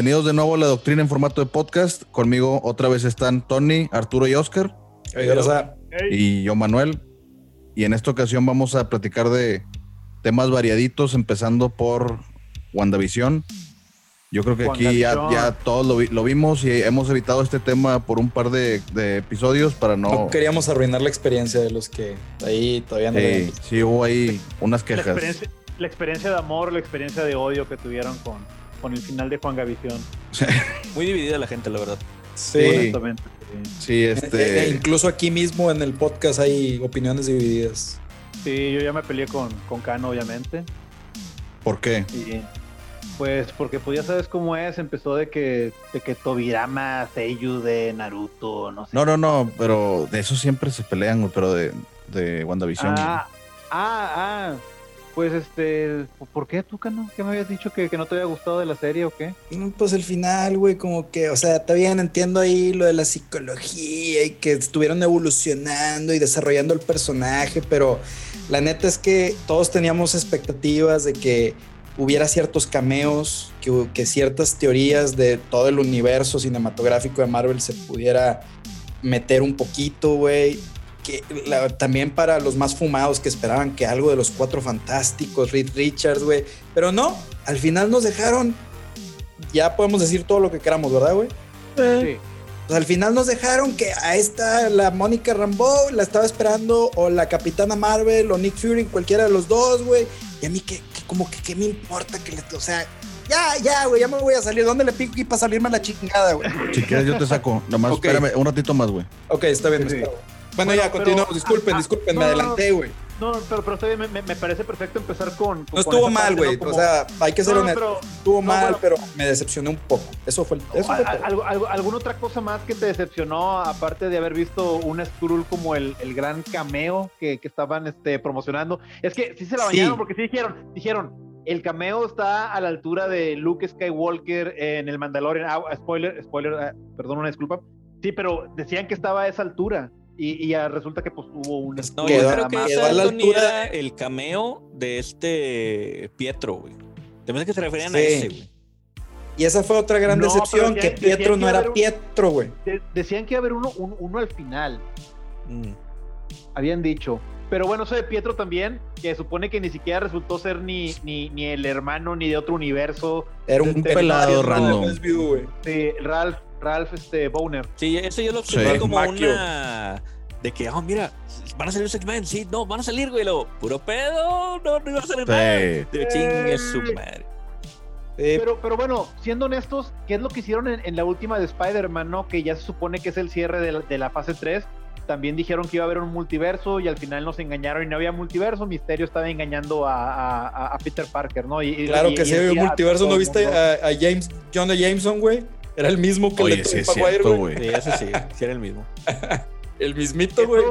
Bienvenidos de nuevo a la doctrina en formato de podcast. Conmigo otra vez están Tony, Arturo y Oscar. Y yo, Manuel. Y en esta ocasión vamos a platicar de temas variaditos, empezando por WandaVision. Yo creo que aquí ya, todos lo, vimos y hemos evitado este tema por un par de, episodios para no... No queríamos arruinar la experiencia de los que ahí todavía no... Sí, sí hubo ahí unas quejas. La experiencia, de amor, la experiencia de odio que tuvieron con, con el final de Juan Gavisión. Muy dividida la gente, la verdad. Sí. Sí, este... E, e incluso aquí mismo en el podcast hay opiniones divididas. Sí, yo ya me peleé con, con Kano, obviamente. ¿Por qué? Pues porque pues ya sabes cómo es, empezó de que, de que Tobirama, Seiyu de Naruto, no sé. No, no, no, pero de eso siempre se pelean, pero de, de WandaVision. Ah, ah, ah. Pues este, ¿por qué tú, Cano? ¿Qué me habías dicho que, que, no te había gustado de la serie o qué? Pues el final, güey, como que, o sea, está bien, entiendo ahí lo de la psicología y que estuvieron evolucionando y desarrollando el personaje, pero la neta es que todos teníamos expectativas de que hubiera ciertos cameos, que, ciertas teorías de todo el universo cinematográfico de Marvel se pudiera meter un poquito, güey. Que también para los más fumados que esperaban que algo de los cuatro fantásticos, Reed Richards, güey. Pero no, al final nos dejaron. Ya podemos decir todo lo que queramos, ¿verdad, güey? Sí. Pues al final nos dejaron que a esta, la Mónica Rambeau, la estaba esperando, o la Capitana Marvel, o Nick Fury, cualquiera de los dos, güey. Y a mí, que, como que, ¿qué me importa que le, o sea, ya, ya, güey, ya me voy a salir. ¿Dónde le pico aquí para salirme a la chingada, güey? Si quieres, yo te saco. Nomás espérame un ratito más, güey. Ok, está bien, Bueno, ya, continuamos. Disculpen, disculpen, me adelanté, güey. No, pero, pero está me, me, parece perfecto empezar con. no estuvo mal, güey. O sea, hay que ser honesto. estuvo mal, pero me decepcioné un poco. Eso fue el. Eso ¿Alguna otra cosa más que te decepcionó, aparte de haber visto un Skrull como el, el gran cameo que, que, estaban este, promocionando? Es que sí se la bañaron porque sí dijeron, dijeron, el cameo está a la altura de Luke Skywalker en el Mandalorian. Ah, spoiler, spoiler, ah, perdón, una disculpa. Sí, pero decían que estaba a esa altura. Y, ya resulta que pues hubo un... No, yo creo que a la altura el cameo de este Pietro, güey. Te que se referían a ese, güey. Y esa fue otra gran decepción, que Pietro no era Pietro, güey. decían que iba a haber uno, uno al final. Mm. Habían dicho. Pero bueno, eso de Pietro también, que supone que ni siquiera resultó ser ni, ni, ni el hermano ni de otro universo. Era un pelado random. Sí, Ralph Ralph este, Boner. Sí, eso yo lo observé como una. De que, oh, mira, van a salir los X-Men, sí, no, van a salir, güey, lo puro pedo, no, no iba a salir nada. De chingue su madre. Pero, pero bueno, siendo honestos, ¿qué es lo que hicieron en, la última de Spider-Man, no? Que ya se supone que es el cierre de la, de la, fase 3. También dijeron que iba a haber un multiverso y al final nos engañaron y no había multiverso. Misterio estaba engañando a, a, a Peter Parker, ¿no? Y, claro que sí había un multiverso. ¿No viste a, James, John Jameson, güey? Era el mismo que Oye, le sí, cierto, güey. Sí, ese sí, sí era el mismo. el mismito, güey.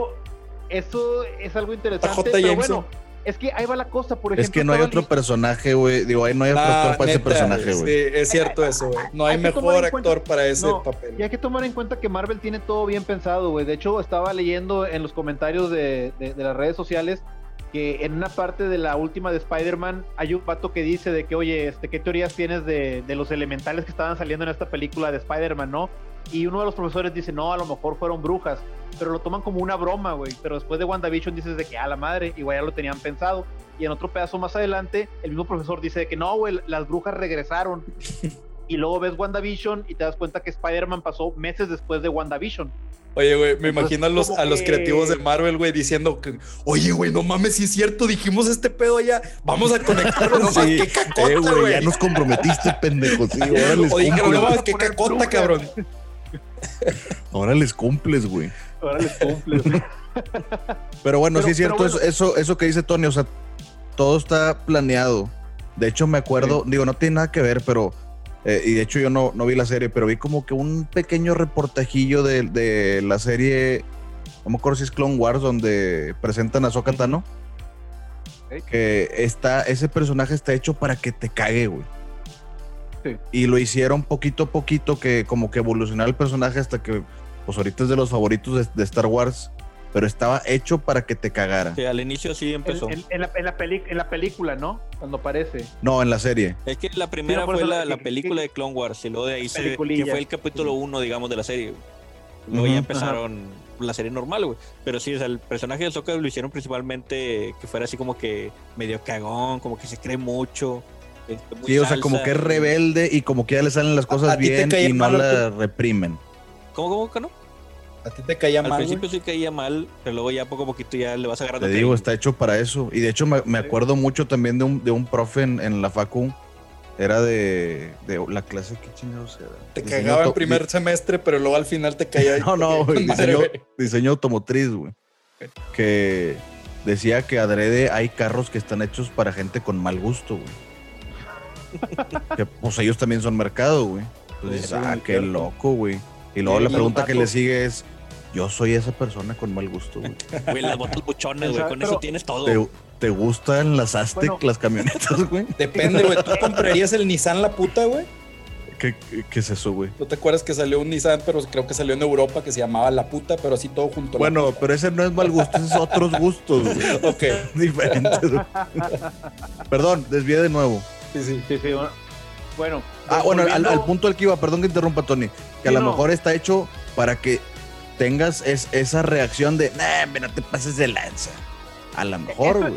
Eso, es algo interesante. pero bueno, es que ahí va la cosa, por ejemplo. Es que no hay otro personaje, güey. Digo, ahí no hay otro actor para ese personaje, güey. Sí, es cierto eso, güey. No hay, mejor actor para ese papel. Y hay que tomar en cuenta que Marvel tiene todo bien pensado, güey. De hecho, estaba leyendo en los comentarios de, de las redes sociales que en una parte de la última de Spider-Man hay un pato que dice de que, oye, este, ¿qué teorías tienes de, de los elementales que estaban saliendo en esta película de Spider-Man, no? Y uno de los profesores dice, no, a lo mejor fueron brujas, pero lo toman como una broma, güey. Pero después de WandaVision dices de que, a la madre, igual ya lo tenían pensado. Y en otro pedazo más adelante, el mismo profesor dice de que no, güey, las brujas regresaron. y luego ves WandaVision y te das cuenta que Spider-Man pasó meses después de WandaVision. Oye, güey, me imagino a los, a los creativos de Marvel, güey, diciendo que, oye, güey, no mames, si es cierto, dijimos este pedo allá, vamos a conectarlo, no sí. qué cacota, eh, güey. ya nos comprometiste, pendejo, sí, ahora les Oye, no mames, qué cacota, cabrón. Ahora les cumples, güey. Ahora les cumples. pero bueno, sí es cierto, eso, eso, que dice Tony, o sea, todo está planeado. De hecho, me acuerdo, digo, no tiene nada que ver, pero eh, y de hecho yo no, no, vi la serie, pero vi como que un pequeño reportajillo de, de la serie, no me acuerdo si es Clone Wars, donde presentan a Sokatano. Que está, ese personaje está hecho para que te cague, güey. Y lo hicieron poquito a poquito, que como que evolucionara el personaje hasta que, pues ahorita es de los favoritos de, Star Wars. Pero estaba hecho para que te cagara. Sí, al inicio sí empezó. En, la, en, la película, ¿no? Cuando aparece. No, en la serie. Es que la primera fue la, película de Clone Wars y luego de ahí se, que fue el capítulo uno, digamos, de la serie. Luego ya empezaron la serie normal, güey. Pero sí, o sea, el personaje de Sokka lo hicieron principalmente que fuera así como que medio cagón, como que se cree mucho. Este, sí, o sea, como que es rebelde y como que ya le salen las cosas bien y no la reprimen. ¿Cómo, cómo que no? A ti te caía mal. Al principio sí caía mal, pero luego ya poco a poquito ya le vas agarrando. Te digo, está hecho para eso. Y de hecho me, acuerdo mucho también de un, de un profe en, la facu. Era de, de la clase, ¿qué chingados era? Te cagaba en primer semestre, pero luego al final te caía. no, no, diseño, diseño automotriz, güey. Que decía que adrede hay carros que están hechos para gente con mal gusto, güey. que pues ellos también son mercado, güey. Entonces, ah, qué loco, güey. Y luego la pregunta que le sigue es, yo soy esa persona con mal gusto, güey. Güey, las botas buchones, güey, con eso tienes todo. ¿Te, gustan las Aztec, las camionetas, güey? Depende, güey. ¿Tú comprarías el Nissan La Puta, güey? ¿Qué, ¿Qué, es eso, güey? ¿No te acuerdas que salió un Nissan, pero creo que salió en Europa que se llamaba La Puta, pero así todo junto? Bueno, pero ese no es mal gusto, ese es otros gustos, güey. ok. Diferentes, Perdón, desvié de nuevo. Sí, sí. Sí, sí. Bueno. Ah, bueno, al, punto al que iba, perdón que interrumpa, Tony, que a lo mejor está hecho para que tengas es, esa reacción de, nah, no te pases de lanza. A lo mejor, güey.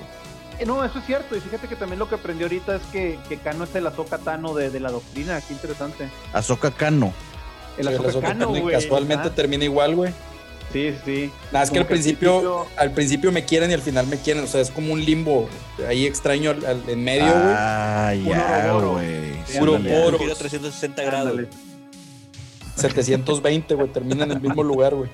Eh, no, eso es cierto. Y fíjate que también lo que aprendí ahorita es que, que Kano es el Azoka Tano de, de, la doctrina. Qué interesante. Azoka Kano. El Azoka Kano, güey. Casualmente termina igual, güey. Sí, sí. Nada, es que al principio, al principio me quieren y al final me quieren. O sea, es como un limbo ahí extraño en medio, güey. Ah, ya, güey. Puro poro. 360 grados. 720, güey. Termina en el mismo lugar, güey.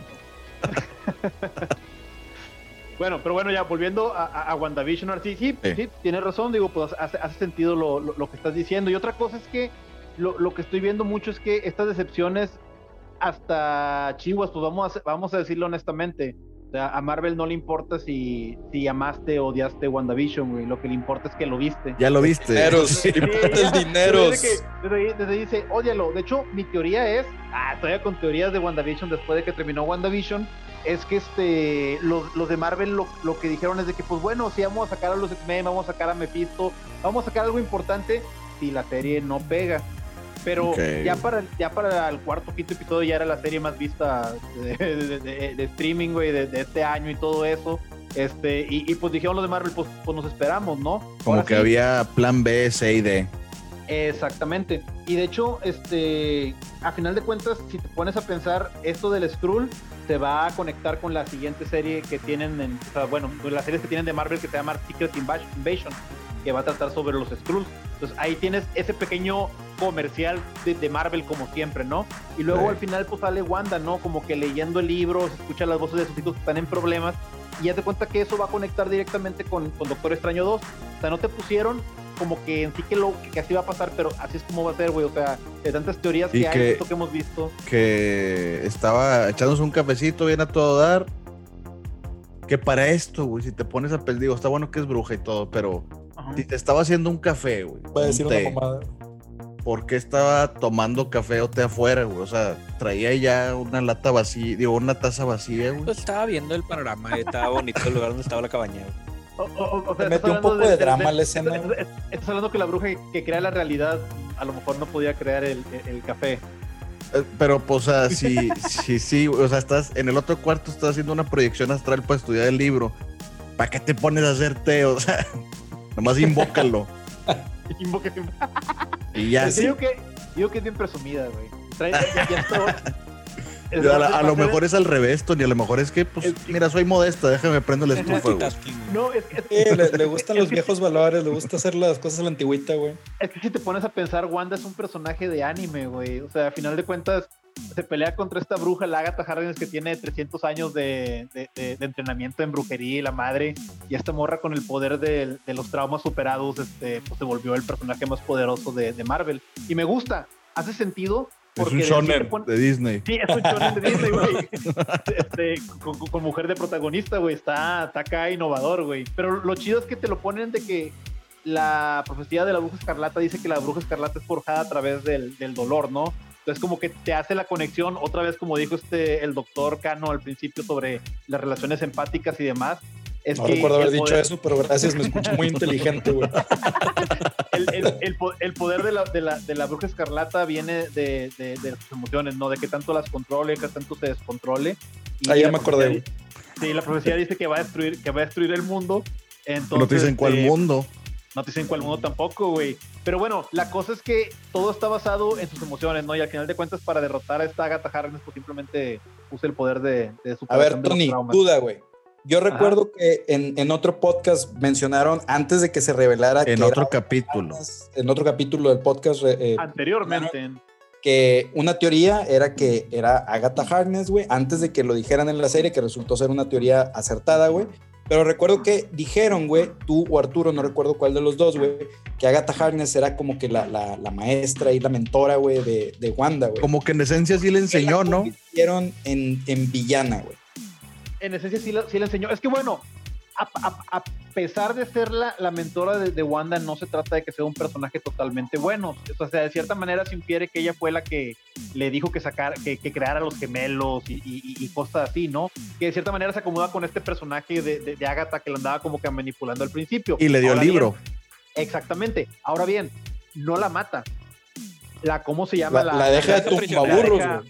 Bueno, pero bueno, ya volviendo a, a, WandaVision, sí, sí, sí, tienes razón, digo, pues hace, hace sentido lo, lo, que estás diciendo. Y otra cosa es que lo, lo, que estoy viendo mucho es que estas decepciones hasta Chihuas, pues vamos a, vamos a decirlo honestamente. O sea, a Marvel no le importa si, si amaste o odiaste WandaVision, güey. Lo que le importa es que lo viste. Ya lo viste. Dineros, el dinero. Desde, ahí dice, ódialo. De hecho, mi teoría es, ah, todavía con teorías de WandaVision después de que terminó WandaVision, es que este, los, los de Marvel lo, lo, que dijeron es de que, pues bueno, si vamos a sacar a los X-Men, vamos a sacar a Mephisto, vamos a sacar algo importante si la serie no pega. Pero ya para ya para el cuarto, quinto episodio ya era la serie más vista de, streaming, güey, de, este año y todo eso. Este, y, pues dijeron los de Marvel, pues, pues nos esperamos, ¿no? Como que había plan B, C y D. Exactamente. Y de hecho, este, a final de cuentas, si te pones a pensar, esto del Skrull se va a conectar con la siguiente serie que tienen, en, o sea, bueno, las series que tienen de Marvel que se llama Secret Invasion, que va a tratar sobre los Skrulls. Entonces ahí tienes ese pequeño comercial de, Marvel como siempre, ¿no? Y luego al final pues sale Wanda, ¿no? Como que leyendo el libro, se escucha las voces de sus hijos que están en problemas y ya te cuenta que eso va a conectar directamente con, Doctor Extraño 2. O sea, no te pusieron como que en sí que, lo, que así va a pasar, pero así es como va a ser, güey. O sea, de tantas teorías que, hay, esto que hemos visto. Que estaba echándose un cafecito bien a todo dar. Que para esto, güey, si te pones a pensar, digo, está bueno que es bruja y todo, pero si te estaba haciendo un café, güey. Puede decir una pomada. ¿Por qué estaba tomando café o té afuera, güey? O sea, traía ya una lata vacía, digo, una taza vacía, güey. Pues estaba viendo el panorama, estaba bonito el lugar donde estaba la cabaña, O, sea, metió un poco de, drama la escena. Estás hablando que la bruja que crea la realidad a lo mejor no podía crear el, café. Eh, pero, pues, o sea, sí, sí, sí, o sea, estás en el otro cuarto, estás haciendo una proyección astral para estudiar el libro. ¿Para qué te pones a hacer té? O sea, Nomás invócalo. y ya. Digo que, digo que es bien presumida, güey. a, lo mejor es al revés, Tony. A lo mejor es que, pues, mira, soy modesta, déjame prender el estufa, No, es que. le, gustan los viejos valores, le gusta hacer las cosas a la antigüita, güey. Es que si te pones a pensar, Wanda es un personaje de anime, güey. O sea, a final de cuentas, se pelea contra esta bruja, la Agatha Harkness, que tiene 300 años de, entrenamiento en brujería y la madre, y esta morra con el poder de, los traumas superados, este, pues se volvió el personaje más poderoso de, Marvel. Y me gusta, hace sentido. Porque es un shonen de Disney. Sí, es un shonen de Disney, güey. Este, con, mujer de protagonista, güey. Está, está acá innovador, güey. Pero lo chido es que te lo ponen de que la profecía de la bruja escarlata dice que la bruja escarlata es forjada a través del, del dolor, ¿no? Entonces como que te hace la conexión, otra vez como dijo este el doctor Cano al principio sobre las relaciones empáticas y demás, no recuerdo haber dicho eso, pero gracias, me escucho muy inteligente, güey. El, poder de la, de, la, de la bruja escarlata viene de, de, de, sus emociones, ¿no? De que tanto las controle, que tanto se descontrole. Y ah, ya me acordé. Sí, la profecía dice que va a destruir, que va a destruir el mundo. Entonces, no te dicen cuál este, mundo. No te dicen cuál mundo tampoco, güey. Pero bueno, la cosa es que todo está basado en sus emociones, ¿no? Y al final de cuentas, para derrotar a esta Agatha Harkness, pues simplemente use el poder de, de su A ver, Tony, duda, güey. Yo recuerdo que en, otro podcast mencionaron antes de que se revelara. En otro capítulo. en otro capítulo del podcast. Eh, Anteriormente. Que una teoría era que era Agatha Harkness, güey, antes de que lo dijeran en la serie, que resultó ser una teoría acertada, güey. Pero recuerdo que dijeron, güey, tú o Arturo, no recuerdo cuál de los dos, güey, que Agatha Harkness era como que la, maestra y la mentora, güey, de, Wanda, güey. Como que en esencia sí le enseñó, ¿no? Hicieron en, en villana, güey en esencia sí, sí le enseñó. Es que bueno, a, pesar de ser la, la mentora de, Wanda, no se trata de que sea un personaje totalmente bueno. O sea, de cierta manera se infiere que ella fue la que le dijo que sacar, que, creara los gemelos y, cosas así, ¿no? Que de cierta manera se acomoda con este personaje de, de, Agatha que la andaba como que manipulando al principio. Y le dio el libro. exactamente. Ahora bien, no la mata. La, ¿cómo se llama? La, la, deja de tumbaburros,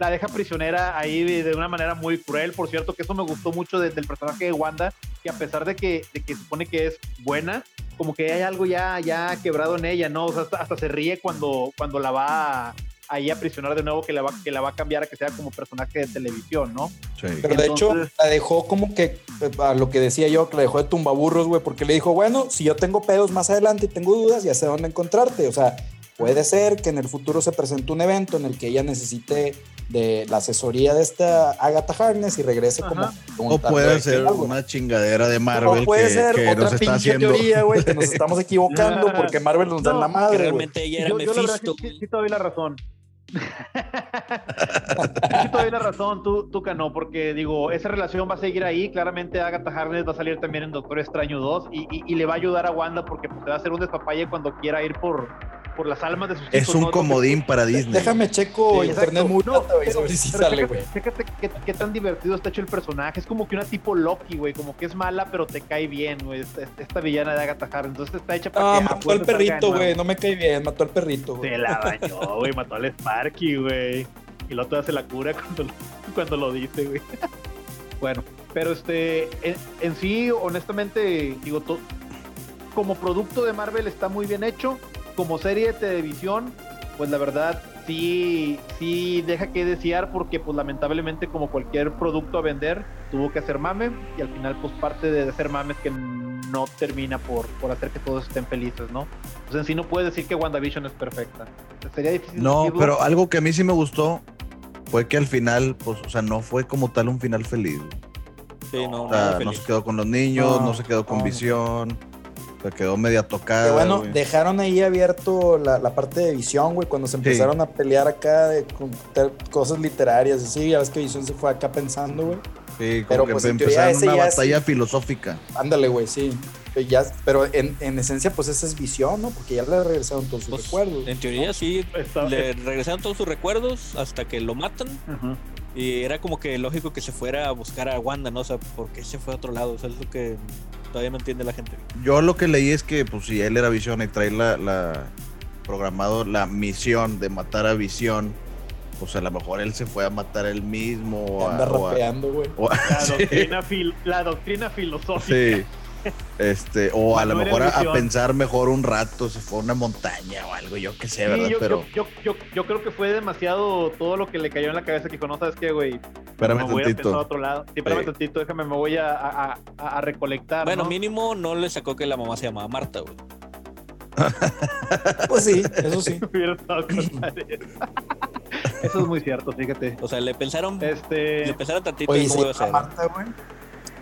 la deja prisionera ahí de, una manera muy cruel. Por cierto, que eso me gustó mucho del personaje de Wanda, que a pesar de que, de que supone que es buena, como que hay algo ya, ya quebrado en ella, ¿no? O sea, hasta, se ríe cuando, cuando la va ahí a prisionar de nuevo, que la, va, que la va a cambiar a que sea como personaje de televisión, ¿no? Sí. Pero de hecho, la dejó como que, a lo que decía yo, que la dejó de tumbaburros, güey, porque le dijo, bueno, si yo tengo pedos más adelante y tengo dudas, ya sé dónde encontrarte. O sea, puede ser que en el futuro se presente un evento en el que ella necesite de la asesoría de esta Agatha Harness y regrese como, O puede ser una chingadera de Marvel puede que, ser otra nos está haciendo. teoría, güey, que nos estamos equivocando porque Marvel nos da la madre. Realmente ella era yo, yo Mephisto. sí, sí, la razón. sí, todavía la razón, tú, tú no, porque digo, esa relación va a seguir ahí. Claramente Agatha Harness va a salir también en Doctor Extraño 2 y, y, le va a ayudar a Wanda porque pues, va a hacer un despapalle cuando quiera ir por, por las almas de sus hijos. Es un comodín para Disney. Déjame checo internet muy no, si sale, güey. Fíjate qué, tan divertido está hecho el personaje. Es como que una tipo Loki, güey, como que es mala, pero te cae bien, güey. Esta, villana de Agatha Harkness. Entonces está hecha para ah, que. mató al perrito, güey. No me cae bien, mató al perrito, güey. Se la bañó, güey. Mató al Sparky, güey. Y el otro hace la cura cuando, cuando lo dice, güey. bueno, pero este, en, sí, honestamente, digo, como producto de Marvel está muy bien hecho como serie de televisión, pues la verdad sí, sí deja que desear porque pues lamentablemente como cualquier producto a vender tuvo que hacer mame y al final pues parte de hacer mame es que no termina por, por hacer que todos estén felices, ¿no? Pues en sí no puedes decir que WandaVision es perfecta. Sería difícil. No, pero algo que a mí sí me gustó fue que al final, pues, o sea, no fue como tal un final feliz. Sí, no, no, se quedó con los niños, no, se quedó con visión. Se quedó media tocada. bueno, dejaron ahí abierto la, la, parte de visión, güey, cuando se empezaron a pelear acá de, con cosas literarias. Así, ya ves que visión se fue acá pensando, güey. Sí, pero pues, empezaron una batalla filosófica. Ándale, güey, sí. Ya, pero en, en, esencia, pues esa es visión, ¿no? Porque ya le regresaron todos sus pues, recuerdos. En teoría, sí. Le regresaron todos sus recuerdos hasta que lo matan. Y era como que lógico que se fuera a buscar a Wanda, ¿no? O sea, ¿por qué se fue a otro lado? O sea, es lo que todavía no entiende la gente. Yo lo que leí es que, pues, si él era Visión y trae la, la programado la misión de matar a Visión, pues a lo mejor él se fue a matar él mismo. Anda rapeando, güey. La, la doctrina filosófica. Sí. Este, o a lo mejor a, pensar mejor un rato, si fue una montaña o algo, yo qué sé, ¿verdad? Yo, Pero... Yo, yo, yo, creo que fue demasiado todo lo que le cayó en la cabeza que dijo, no sabes qué, güey. Espérame me voy a otro lado. Sí, espérame tantito, déjame, me voy a, a, a recolectar. Bueno, mínimo no le sacó que la mamá se llamaba Marta, güey. pues sí, eso sí. eso es muy cierto, fíjate. O sea, le pensaron, este... le pensaron tantito Oye, cómo iba a Marta, güey.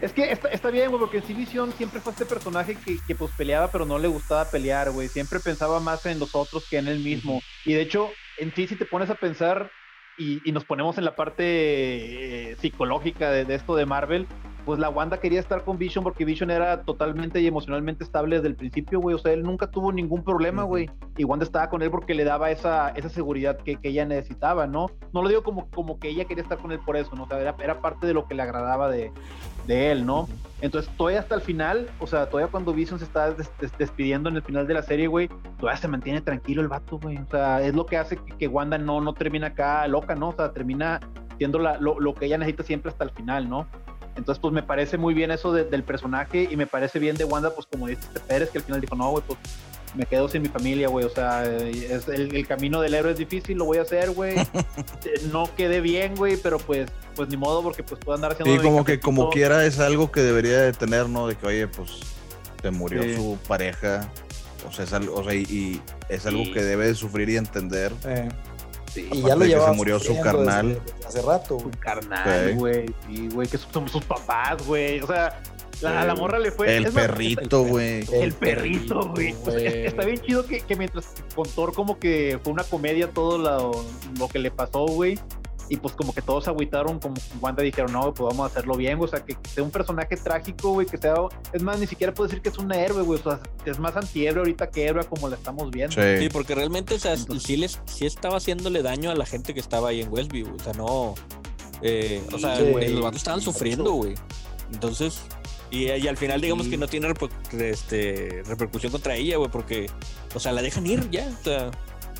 Es que está, está bien, güey, porque en Vision siempre fue este personaje que, que, pues peleaba, pero no le gustaba pelear, güey. Siempre pensaba más en los otros que en él mismo. Y de hecho, en sí, si te pones a pensar y, y nos ponemos en la parte eh, psicológica de, de, esto de Marvel, pues la Wanda quería estar con Vision porque Vision era totalmente y emocionalmente estable desde el principio, güey. O sea, él nunca tuvo ningún problema, güey. Y Wanda estaba con él porque le daba esa, esa seguridad que, que, ella necesitaba, ¿no? No lo digo como, como que ella quería estar con él por eso, ¿no? O sea, era, era parte de lo que le agradaba de, de él, ¿no? Entonces, todavía hasta el final, o sea, todavía cuando Vision se está despidiendo en el final de la serie, güey, todavía se mantiene tranquilo el vato, güey. O sea, es lo que hace que, que Wanda no, no termina acá loca, ¿no? O sea, termina siendo la, lo, lo, que ella necesita siempre hasta el final, ¿no? Entonces, pues me parece muy bien eso del personaje y me parece bien de Wanda, pues como dice este Pérez, que al final dijo, no, güey, pues me quedo sin mi familia, güey. O sea, es el, camino del héroe es difícil, lo voy a hacer, güey. no quedé bien, güey, pero pues, pues ni modo, porque pues puedo andar haciendo. Sí, como que como quiera es algo que debería de tener, ¿no? De que, oye, pues se murió su pareja. O sea, es algo, o sea, y, es algo que debe de sufrir y entender. Y ya lo llevaba. Se murió su carnal. hace rato, Su carnal, güey. Sí, güey, que son sus papás, güey. O sea, a la morra le fue. El perrito, güey. El, perrito, güey. está bien chido que, que mientras con Thor, como que fue una comedia todo lo, lo que le pasó, güey y pues como que todos se agüitaron, como Wanda dijeron, no, pues vamos a hacerlo bien, o sea, que sea un personaje trágico, güey, que sea, es más, ni siquiera puedo decir que es un héroe, güey, o sea, es más antihéroe ahorita que héroe como la estamos viendo. Sí, porque realmente, o sea, sí, les, sí estaba haciéndole daño a la gente que estaba ahí en Westview, o sea, no, eh, o sea, los vatos estaban sufriendo, güey. Entonces, y, y, al final digamos que no tiene este, repercusión contra ella, güey, porque, o sea, la dejan ir ya, o sea...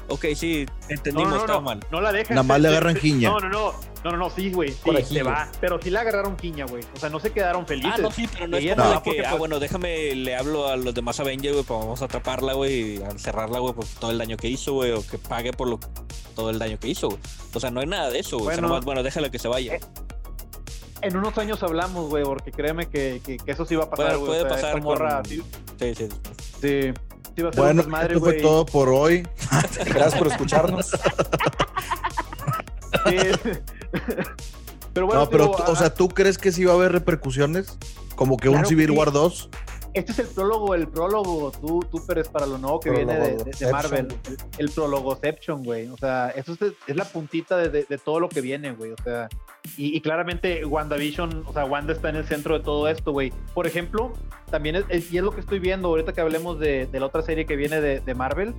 Ok, sí, entendimos, no, no, mal. No la dejan. Nada más le agarran quiña. No, no, no. No, no, no, sí, güey. Sí, se va. Pero sí le agarraron quiña, güey. O sea, no se quedaron felices. Ah, no, sí, pero no es como de que, ah, pues bueno, déjame, le hablo a los demás Avengers, güey, pues vamos a atraparla, güey, y a encerrarla, güey, por todo el daño que hizo, güey, o que pague por lo, todo el daño que hizo, güey. O sea, no hay nada de eso, güey. Bueno, o sea, nomás, bueno, déjala que se vaya. Eh, en unos años hablamos, güey, porque créeme que, que, eso sí va a pasar, güey. Puede, puede pasar. Morra, sí, sí. sí. sí bueno, esto fue todo por hoy. Gracias por escucharnos. pero bueno, no, pero, o sea, ¿tú crees que sí va a haber repercusiones? Como que un Civil War 2 este es el prólogo, el prólogo, tú, tú Pérez, para lo nuevo que viene de, Marvel. El, prólogo Exception, güey. O sea, eso es, la puntita de, todo lo que viene, güey. O sea, y, claramente WandaVision, o sea, Wanda está en el centro de todo esto, güey. Por ejemplo, también es, y es lo que estoy viendo ahorita que hablemos de, la otra serie que viene de, Marvel,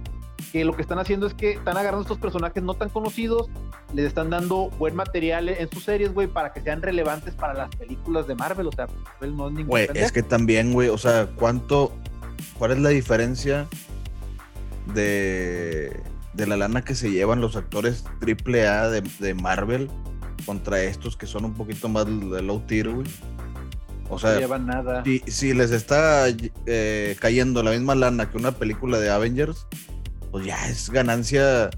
que lo que están haciendo es que están agarrando estos personajes no tan conocidos, les están dando buen material en sus series, güey, para que sean relevantes para las películas de Marvel. O sea, Marvel no es ningún. Güey, es que también, güey, o sea, ¿cuánto, cuál es la diferencia de, de la lana que se llevan los actores AAA de, de Marvel contra estos que son un poquito más de low tier, güey? O sea, no llevan nada. Si, si les está eh, cayendo la misma lana que una película de Avengers, pues ya es ganancia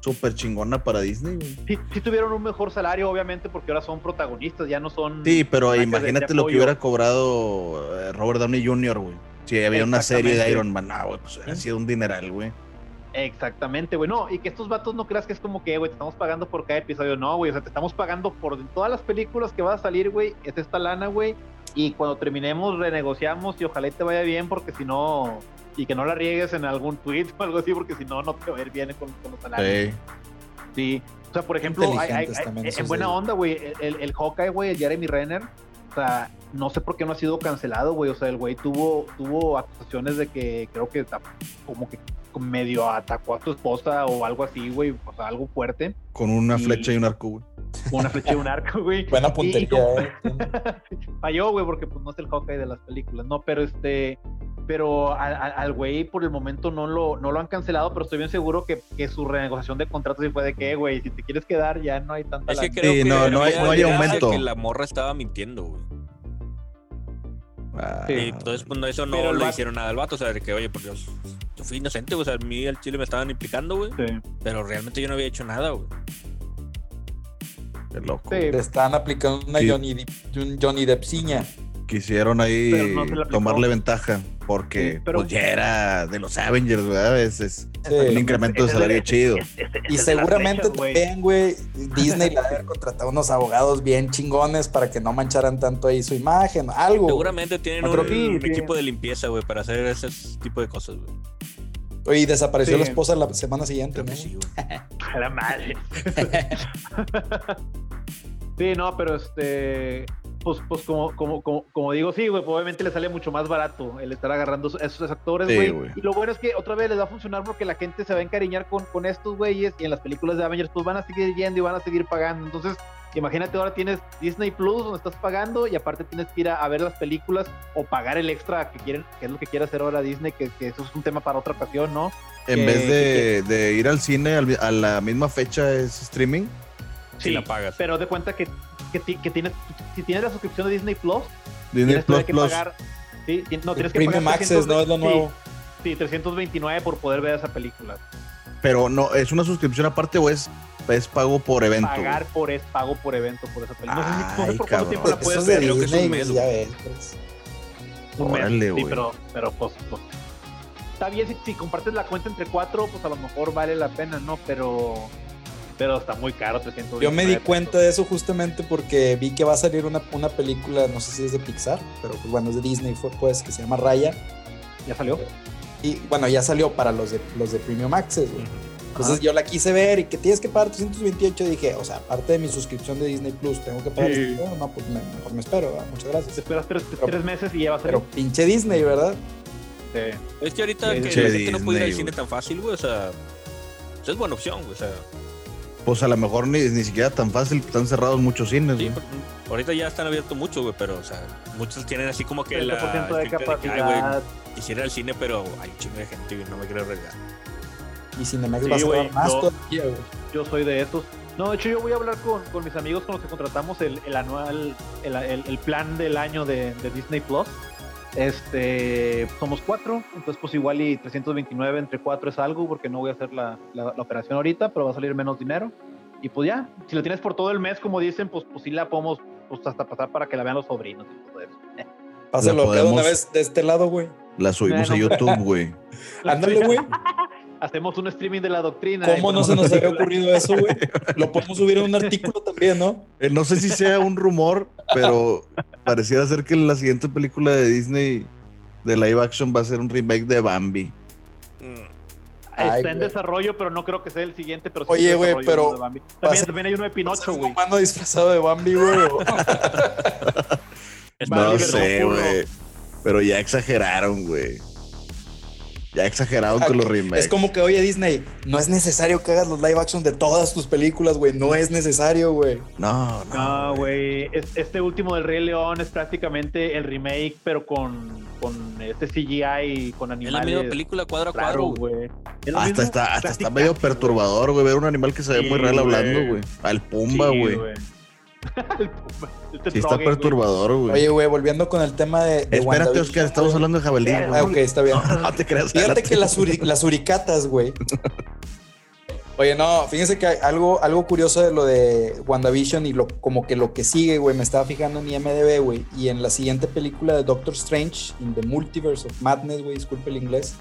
súper chingona para Disney, güey. Sí, sí, tuvieron un mejor salario, obviamente, porque ahora son protagonistas, ya no son. Sí, pero imagínate lo que hubiera cobrado eh, Robert Downey Jr., güey. Si había una serie de Iron Man, ah, güey, pues hubiera sido un dineral, güey. Exactamente, güey. No, y que estos vatos no creas que es como que, güey, te estamos pagando por cada episodio. No, güey, o sea, te estamos pagando por todas las películas que va a salir, güey. Es esta lana, güey. Y cuando terminemos, renegociamos y ojalá te vaya bien, porque si no, y que no la riegues en algún tweet o algo así, porque si no, no te va a ir bien con, los salarios. Sí. O sea, por ejemplo, en buena onda, güey, el, el Hawkeye, güey, el Jeremy Renner, o sea, no sé por qué no ha sido cancelado, güey. O sea, el güey tuvo, tuvo acusaciones de que creo que como que medio atacó a tu esposa o algo así, güey. O sea, algo fuerte. Con una flecha y un arco, güey. Una flecha y un arco, güey. Buena puntería. Eh. Falló, güey, porque pues no es el Hawkeye de las películas, ¿no? Pero este, pero al güey por el momento no lo, no lo han cancelado, pero estoy bien seguro que, que su renegociación de contratos sí fue de que, güey, si te quieres quedar ya no hay tanta... Es que creo que no, no hay, no hay aumento. Que la morra estaba mintiendo, güey. Ah. Sí. entonces, pues, eso no le hicieron nada al vato, o sea, de que, oye, por Dios, fui inocente, o sea, a mí al chile me estaban implicando, güey. Sí. Pero realmente yo no había hecho nada, güey. Qué loco. Sí. Le están aplicando una Johnny, un Johnny Deppsiña. Quisieron ahí tomarle ventaja porque pues ya era de los Avengers, ¿verdad? Es, es un incremento de salario chido. y seguramente también, güey, Disney le haber contratado unos abogados bien chingones para que no mancharan tanto ahí su imagen, algo. Seguramente tienen un, equipo de limpieza, güey, para hacer ese tipo de cosas, güey. Y desapareció la esposa la semana siguiente, ¿no? Sí, A la madre. sí, no, pero este pues, pues como, como, como, como digo, sí, güey, pues, obviamente le sale mucho más barato el estar agarrando esos actores, güey. y lo bueno es que otra vez les va a funcionar porque la gente se va a encariñar con, con estos güeyes y en las películas de Avengers pues van a seguir yendo y van a seguir pagando. Entonces, imagínate ahora tienes Disney Plus donde estás pagando y aparte tienes que ir a, ver las películas o pagar el extra que quieren, que es lo que quiere hacer ahora Disney, que, que eso es un tema para otra ocasión, ¿no? En vez de, de, ir al cine a la misma fecha es streaming. Sí, la pagas. Pero de cuenta que que, que tienes, si tienes la suscripción de Disney Plus, Disney tienes que pagar, sí, no, tienes que Premium pagar Access, no es lo nuevo. Sí, 329 por poder ver esa película. Pero no, ¿es una suscripción aparte o es, es pago por evento? Pagar por es pago por evento por esa película. no, sé, no sé por cuánto tiempo la puedes ver. Creo que es un mes. Ya ves, pues. Un mes, sí, pero, pero pues, pues, está bien si, si compartes la cuenta entre cuatro, pues a lo mejor vale la pena, ¿no? Pero pero está muy caro, 300 Yo me di cuenta de eso justamente porque vi que va a salir una, una película, no sé si es de Pixar, pero pues bueno, es de Disney, pues, que se llama Raya. ¿Ya salió? Y bueno, ya salió para los de, los de Premium Access, güey. Entonces yo la quise ver y que tienes que pagar 328. Dije, o sea, aparte de mi suscripción de Disney Plus, tengo que pagar. Sí. No, pues mejor me espero, muchas gracias. Te esperas tres, meses y ya va a ser. Pero pinche Disney, ¿verdad? Sí. Es que ahorita que la gente no puede ir al cine tan fácil, güey, o sea, es buena opción, güey, o sea pues a lo mejor ni, ni siquiera tan fácil, están cerrados muchos cines. Sí, ahorita ya están abiertos muchos, güey, pero, o sea, muchos tienen así como que la. de capacidad. quisiera el cine, pero hay un chingo de gente, y no me quiero arriesgar. Y Cinemax sí, va a ser más yo, todavía, güey. Yo soy de esos. No, de hecho, yo voy a hablar con, con mis amigos con los que contratamos el, el anual, el, el, el, plan del año de, de Disney Plus. Este, somos cuatro, entonces pues igual y 329 entre cuatro es algo porque no voy a hacer la, la, operación ahorita, pero va a salir menos dinero. Y pues ya, si lo tienes por todo el mes, como dicen, pues, pues sí la podemos pues, hasta pasar para que la vean los sobrinos y todo eso. Pásalo cada una vez de este lado, güey. La subimos a YouTube, güey. Ándale, güey. Hacemos un streaming de la doctrina. ¿Cómo no se nos había ocurrido eso, güey? Lo podemos subir en un artículo también, ¿no? Eh, no sé si sea un rumor, pero pareciera ser que la siguiente película de Disney de live action va a ser un remake de Bambi. Está en desarrollo, pero no creo que sea el siguiente. Pero Oye, güey, pero. También, también, hay uno de Pinocho, güey. Un disfrazado de Bambi, güey. no sé, güey. Pero ya exageraron, güey. Ya exagerado con los remakes. Es como que, oye, Disney, no es necesario que hagas los live action de todas tus películas, güey. No es necesario, güey. No, no. No, güey. Este último del Rey León es prácticamente el remake, pero con, con este CGI, con animales. Es la misma película cuadro a cuadro, güey. Hasta, está, hasta está medio perturbador, güey, ver un animal que se ve muy real hablando, güey. Al Pumba, güey. sí, está perturbador, güey. Oye, güey, volviendo con el tema de. de Espérate, Oscar, estamos hablando de jabalí. Ah, ok, está bien. No, te creas. Fíjate que las, las uricatas, güey. Oye, no, fíjense que algo, algo curioso de lo de WandaVision y lo, como que lo que sigue, güey. Me estaba fijando en IMDB, güey. Y en la siguiente película de Doctor Strange, in the Multiverse of Madness, güey, disculpe el inglés.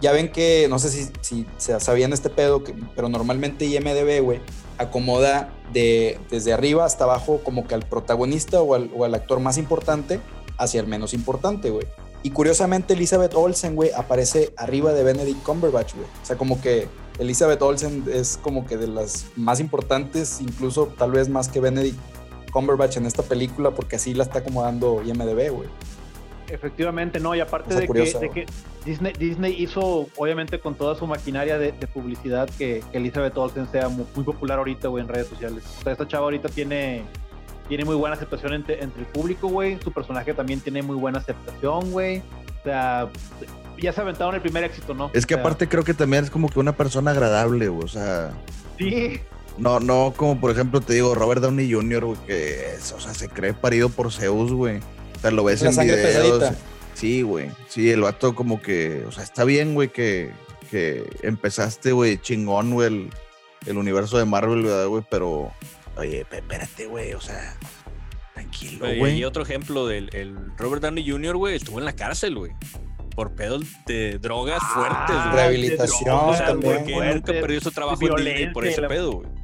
Ya ven que, no sé si, si sabían este pedo, pero normalmente IMDB, acomoda de, desde arriba hasta abajo como que al protagonista o al, actor más importante hacia el menos importante, güey. Y curiosamente Elizabeth Olsen, aparece arriba de Benedict Cumberbatch, güey. O sea, como que Elizabeth Olsen es como que de las más importantes, incluso tal vez más que Benedict Cumberbatch en esta película, porque así la está acomodando IMDB. Efectivamente, no, y aparte de que, Disney, Disney, hizo, obviamente con toda su maquinaria de, publicidad, que, Elizabeth Olsen sea muy, popular ahorita, güey, en redes sociales. O sea, esta chava ahorita tiene, tiene muy buena aceptación entre, el público, güey. Su personaje también tiene muy buena aceptación, güey. O sea, ya se aventaron el primer éxito, ¿no? Es que aparte creo que también es como que una persona agradable, güey, o sea... Sí. No, no como por ejemplo te digo Robert Downey Jr., güey, que o sea, se cree parido por Zeus, güey. O sea, lo ves en videos. Sí, güey. Sí, el vato como que, o sea, está bien, güey, que, que empezaste, güey, chingón, güey, el, el, universo de Marvel, güey, pero, oye, espérate, güey, o sea, tranquilo, güey. Y otro ejemplo del el Robert Downey Jr., güey, estuvo en la cárcel, güey. Por pedos de drogas fuertes, güey. Rehabilitación, sea, también. Porque nunca perdió su trabajo en por ese pedo, güey.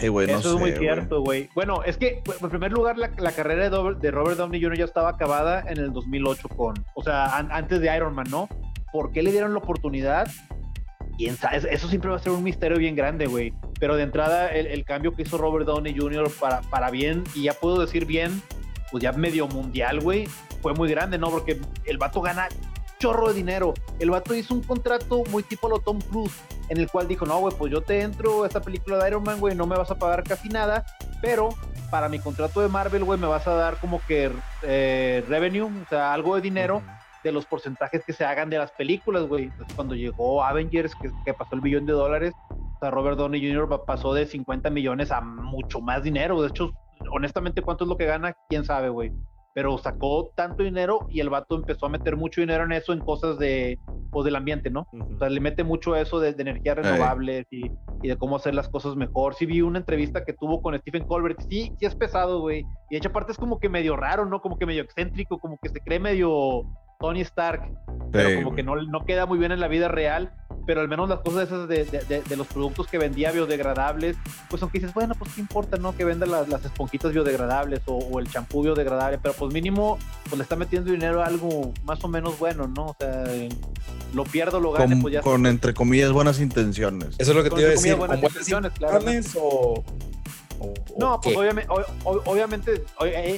Eso es muy cierto, güey. Bueno, es que, en primer lugar, la, carrera de, Robert Downey Jr. ya estaba acabada en el 2008 con, o sea, antes de Iron Man, ¿no? ¿Por qué le dieron la oportunidad? Eso siempre va a ser un misterio bien grande, güey. pero de entrada el, cambio que hizo Robert Downey Jr. para, para bien, y ya puedo decir bien, pues ya medio mundial, güey, fue muy grande, ¿no? Porque el vato gana chorro de dinero. El vato hizo un contrato muy tipo lo Tom Cruise, en el cual dijo, no, güey, pues yo te entro a esta película de Iron Man, güey, no me vas a pagar casi nada, pero para mi contrato de Marvel, güey, me vas a dar como que eh, revenue, o sea, algo de dinero de los porcentajes que se hagan de las películas, güey. Entonces, cuando llegó Avengers, que, pasó el billón de dólares, o sea, Robert Downey Jr. pasó de 50 millones a mucho más dinero. De hecho, honestamente, ¿cuánto es lo que gana? ¿Quién sabe, güey? Pero sacó tanto dinero y el vato empezó a meter mucho dinero en eso, en cosas de, pues, del ambiente, ¿no? O sea, le mete mucho eso de, energías renovables y, y, de cómo hacer las cosas mejor. Sí vi una entrevista que tuvo con Stephen Colbert, sí, sí es pesado, güey. Y de hecho, aparte es como que medio raro, ¿no? Como que medio excéntrico, como que se cree medio Tony Stark, pero como que no, no queda muy bien en la vida real pero al menos las cosas esas de, de, los productos que vendía biodegradables, pues aunque dices, bueno, pues qué importa, ¿no? Que venda las, las esponjitas biodegradables o, el champú biodegradable, pero pues mínimo, pues le está metiendo dinero a algo más o menos bueno, ¿no? O sea, lo pierdo, lo gane, con, pues ya. Con entre comillas buenas intenciones. Eso es lo que te iba a decir. Buenas intenciones, claro. O, no, pues obviamente, obviamente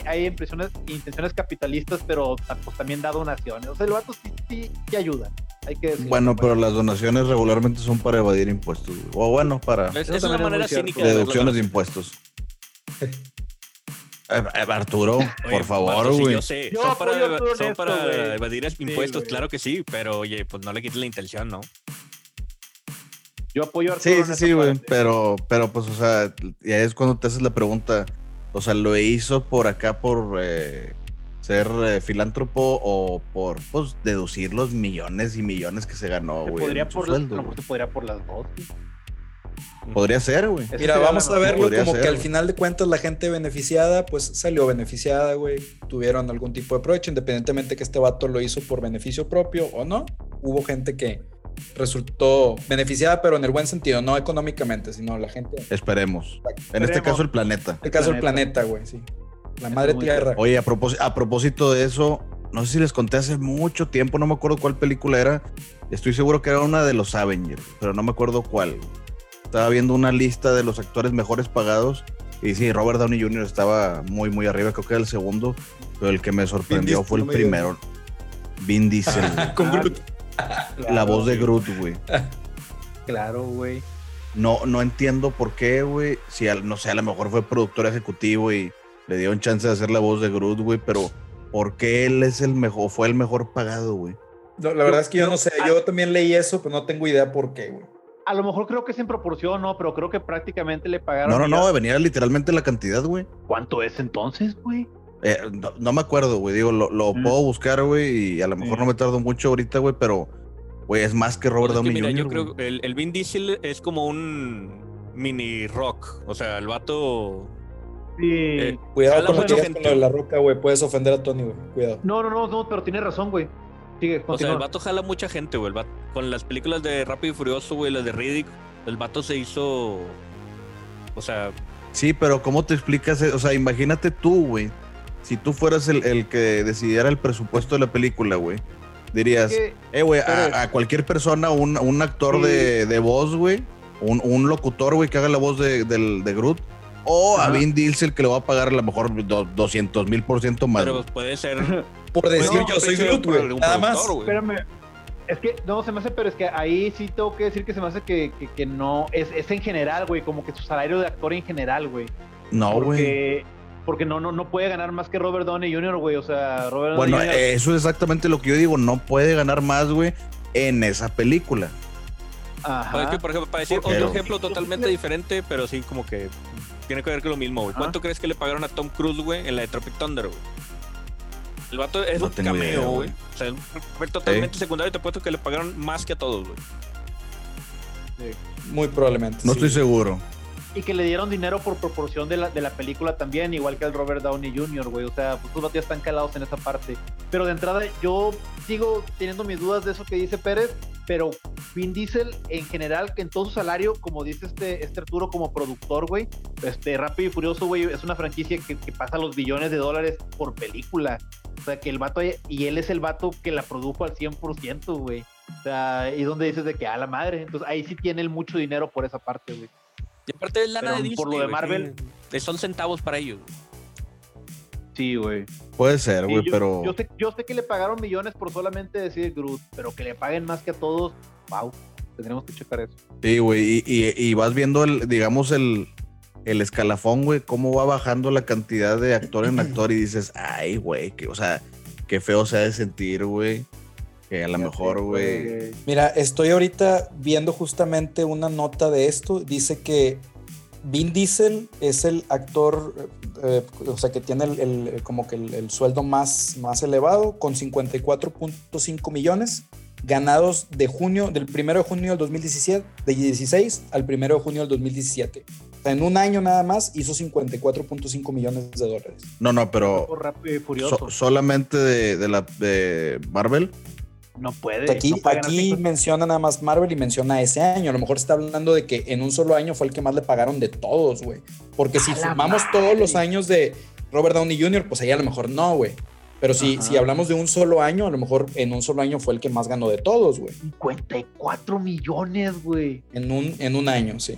hay, intenciones, intenciones capitalistas, pero pues, también da donaciones. O sea, el vato sí, sí, ayuda. Hay que bueno, pero las donaciones regularmente son para evadir impuestos. O bueno, para es, una manera cínica deducciones de, impuestos. Eh, eh, Arturo, por favor, güey. yo sé, son para, son para evadir impuestos, claro que sí, pero oye, pues no le quites la intención, ¿no? Yo apoyo a Sí, sí, sí, güey. Pero, pero pues, o sea, ya es cuando te haces la pregunta. O sea, ¿lo hizo por acá por eh, ser eh, filántropo o por pues, deducir los millones y millones que se ganó, güey? Podría, por podría por las dos. Podría ser, güey. Mira, vamos a verlo como que al final de cuentas la gente beneficiada, pues salió beneficiada, güey. Tuvieron algún tipo de provecho, independientemente que este vato lo hizo por beneficio propio o no. Hubo gente que resultó beneficiada, pero en el buen sentido, no económicamente, sino la gente. Esperemos. En este caso, el planeta. En este caso, el planeta, güey, sí. La madre tierra. Oye, a propósito, a propósito de eso, no sé si les conté hace mucho tiempo, no me acuerdo cuál película era. Estoy seguro que era una de los Avengers, pero no me acuerdo cuál. Estaba viendo una lista de los actores mejores pagados y sí, Robert Downey Jr. estaba muy, muy arriba, creo que era el segundo, pero el que me sorprendió fue el primero. Vin Diesel. Con Groot la voz de Groot, güey. Claro, güey. No, no entiendo por qué, güey. Si, no sé, a lo mejor fue productor ejecutivo y le dieron chance de hacer la voz de Groot, güey, pero ¿por qué él es el mejor, fue el mejor pagado, güey? la verdad es que yo no sé, yo también leí eso, pero no tengo idea por qué, güey. A lo mejor creo que es en proporción, ¿no? Pero creo que prácticamente le pagaron. No, no, no, venía literalmente la cantidad, güey. ¿Cuánto es entonces, güey? Eh, no, me acuerdo, güey. Digo, lo, mm. puedo buscar, güey, y a lo mejor no me tardo mucho ahorita, güey, pero Güey, es más que Robert Downey Jr. Yo creo el, el Vin Diesel es como un mini rock. O sea, el vato. Sí. Eh, Cuidado con lo que con lo de la roca, güey. Puedes ofender a Tony, güey. Cuidado. No, no, no, no, pero tiene razón, güey. Sigue, o sea, el vato jala mucha gente, güey. Con las películas de Rápido y Furioso, güey, las de Riddick, el vato se hizo. O sea. Sí, pero ¿cómo te explicas? O sea, imagínate tú, güey. Si tú fueras el, el que decidiera el presupuesto de la película, güey Dirías, eh, güey, a, cualquier persona, un, un actor de, de, voz, güey, un, un, locutor, güey, que haga la voz de, de, Groot, o a Vin Diesel que le va a pagar a lo mejor 200 mil por ciento más. Pero puede ser. por decir yo soy Groot, güey. Nada más. Espérame. Es que, no, se me hace, pero es que ahí sí tengo que decir que se me hace que, que, no. Es, es en general, güey, como que su salario de actor en general, güey. No, güey porque no, no, no puede ganar más que Robert Downey Jr., güey. O sea, Robert Bueno, eso es exactamente lo que yo digo. No puede ganar más, güey, en esa película. Ajá. que, por ejemplo, para decir otro ejemplo totalmente diferente, pero sí como que tiene que ver con lo mismo, güey. ¿Cuánto crees que le pagaron a Tom Cruise, güey, en la de Tropic Thunder, güey? El vato es un cameo, güey. O sea, es un papel totalmente secundario. Te apuesto que le pagaron más que a todos, güey. Sí. Muy probablemente. No estoy seguro y que le dieron dinero por proporción de la, de la película también, igual que al Robert Downey Jr., güey. O sea, pues los están calados en esa parte. Pero de entrada, yo sigo teniendo mis dudas de eso que dice Pérez, pero Vin Diesel en general, que en todo su salario, como dice este, este Arturo como productor, güey, este Rápido y Furioso, güey, es una franquicia que, que, pasa los billones de dólares por película. O sea, que el vato, y él es el vato que la produjo al 100%, güey. O sea, y donde dices de que a la madre. Entonces ahí sí tiene él mucho dinero por esa parte, güey. Y aparte es lana de Disney, Por lo de Marvel. son centavos para ellos. Sí, güey. Puede ser, güey, pero. Yo sé, yo sé que le pagaron millones por solamente decir Groot, pero que le paguen más que a todos, wow. Tendremos que checar eso. Sí, güey. Y, vas viendo, el, digamos, el, el escalafón, güey, cómo va bajando la cantidad de actor en actor y dices, ay, güey, que, o sea, qué feo se ha de sentir, güey. Que a lo mejor, güey. Mira, estoy ahorita viendo justamente una nota de esto. Dice que Vin Diesel es el actor, eh, o sea, que tiene el, como que el, sueldo más, más elevado, con 54.5 millones ganados de junio, del 1 de junio del 2017, de 16 al 1 de junio del 2017. O sea, en un año nada más hizo 54.5 millones de dólares. No, no, pero solamente de, de, la de Marvel. No puede. Aquí, aquí menciona nada más Marvel y menciona ese año. A lo mejor está hablando de que en un solo año fue el que más le pagaron de todos, güey. Porque si sumamos todos los años de Robert Downey Jr., pues ahí a lo mejor no, güey. Pero si, si hablamos de un solo año, a lo mejor en un solo año fue el que más ganó de todos, güey. 54 millones, güey. En un, en un año, sí.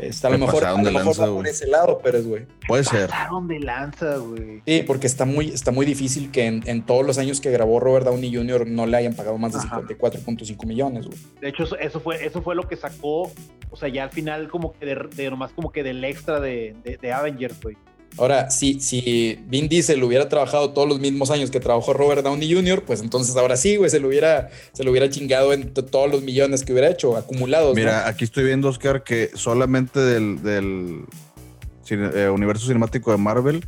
Está a lo mejor, a lo mejor por ese lado, pero es, güey. Puede ser. Pasaron de lanza, güey. Sí, porque está muy, está muy difícil que en, todos los años que grabó Robert Downey Jr. no le hayan pagado más de 54.5 millones, güey. De hecho, eso, fue, eso fue lo que sacó, o sea, ya al final como que de, nomás como que del extra de, de, de Avengers, güey. Ahora, si, si Vin Diesel hubiera trabajado todos los mismos años que trabajó Robert Downey Jr., pues entonces ahora sí, güey, se lo hubiera, se lo hubiera chingado en todos los millones que hubiera hecho, acumulados. Mira, aquí estoy viendo, Oscar, que solamente del, del eh, universo cinemático de Marvel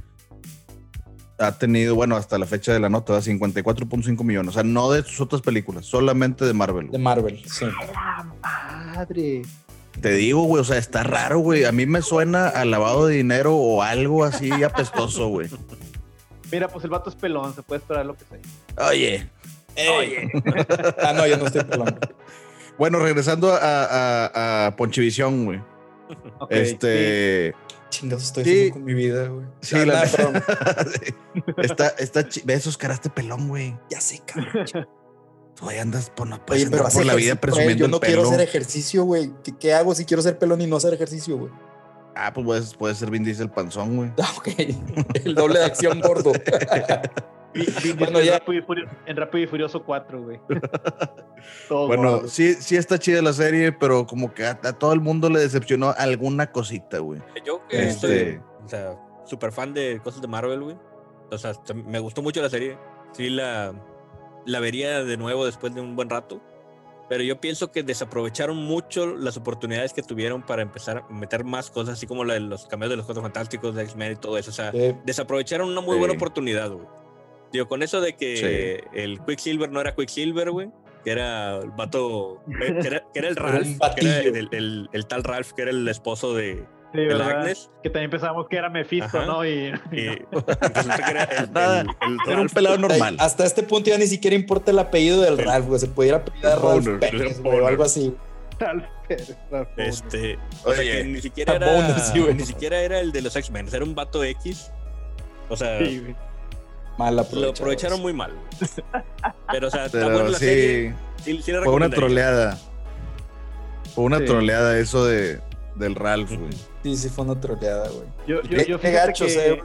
ha tenido, bueno, hasta la fecha de la nota, 54.5 millones. O sea, no de sus otras películas, solamente de Marvel. De Marvel, sí. ¡A la madre! Te digo, güey, o sea, está raro, güey. A mí me suena a lavado de dinero o algo así apestoso, güey. Mira, pues el vato es pelón, se puede esperar lo que sea. Oye. Oye. ah, no, yo no estoy pelón. Bueno, regresando a, a, Ponchivisión, güey. este. Chingados estoy haciendo con mi vida, güey. Sí, la Está, está, ve esos caras de pelón, güey. Ya sé, cabrón. Tú andas por, no puedes pero por la vida presumiendo Yo no quiero hacer ejercicio, güey. ¿Qué, hago si quiero ser pelón y no hacer ejercicio, güey? Ah, pues puedes, puede ser Vin Diesel panzón, güey. Ah, ok. El doble de acción gordo. bueno, ya. En Rápido y Furioso 4, güey. bueno, sí, sí está chida la serie, pero como que a, todo el mundo le decepcionó alguna cosita, güey. Yo que este... o sea, súper fan de cosas de Marvel, güey. O sea, me gustó mucho la serie. Sí, la, la vería de nuevo después de un buen rato. Pero yo pienso que desaprovecharon mucho las oportunidades que tuvieron para empezar a meter más cosas, así como la de los cambios de los Cuatro Fantásticos, de X-Men y todo eso. O sea, desaprovecharon una muy buena oportunidad, güey. Digo, con eso de que el Quicksilver no era Quicksilver, güey, que era el vato, que era, el Ralph, que era el, el, tal Ralph, que era el esposo de, Sí, Agnes. Que también pensamos que era Mephisto, ¿no? Y, era, un pelado normal. hasta este punto ya ni siquiera importa el apellido del Ralph, güey. Se pudiera apellidar Ralph Pérez, o algo así. Ralph Este, o sea, que ni siquiera era, ni siquiera era el de los X-Men, era un vato X. O sea, mal Lo aprovecharon muy mal. Pero, o sea, está buena la serie. Sí, Fue una troleada. Fue una troleada eso de, del Ralph, güey. Sí, sí, fue una troleada, güey. Yo, yo, yo qué gacho, que...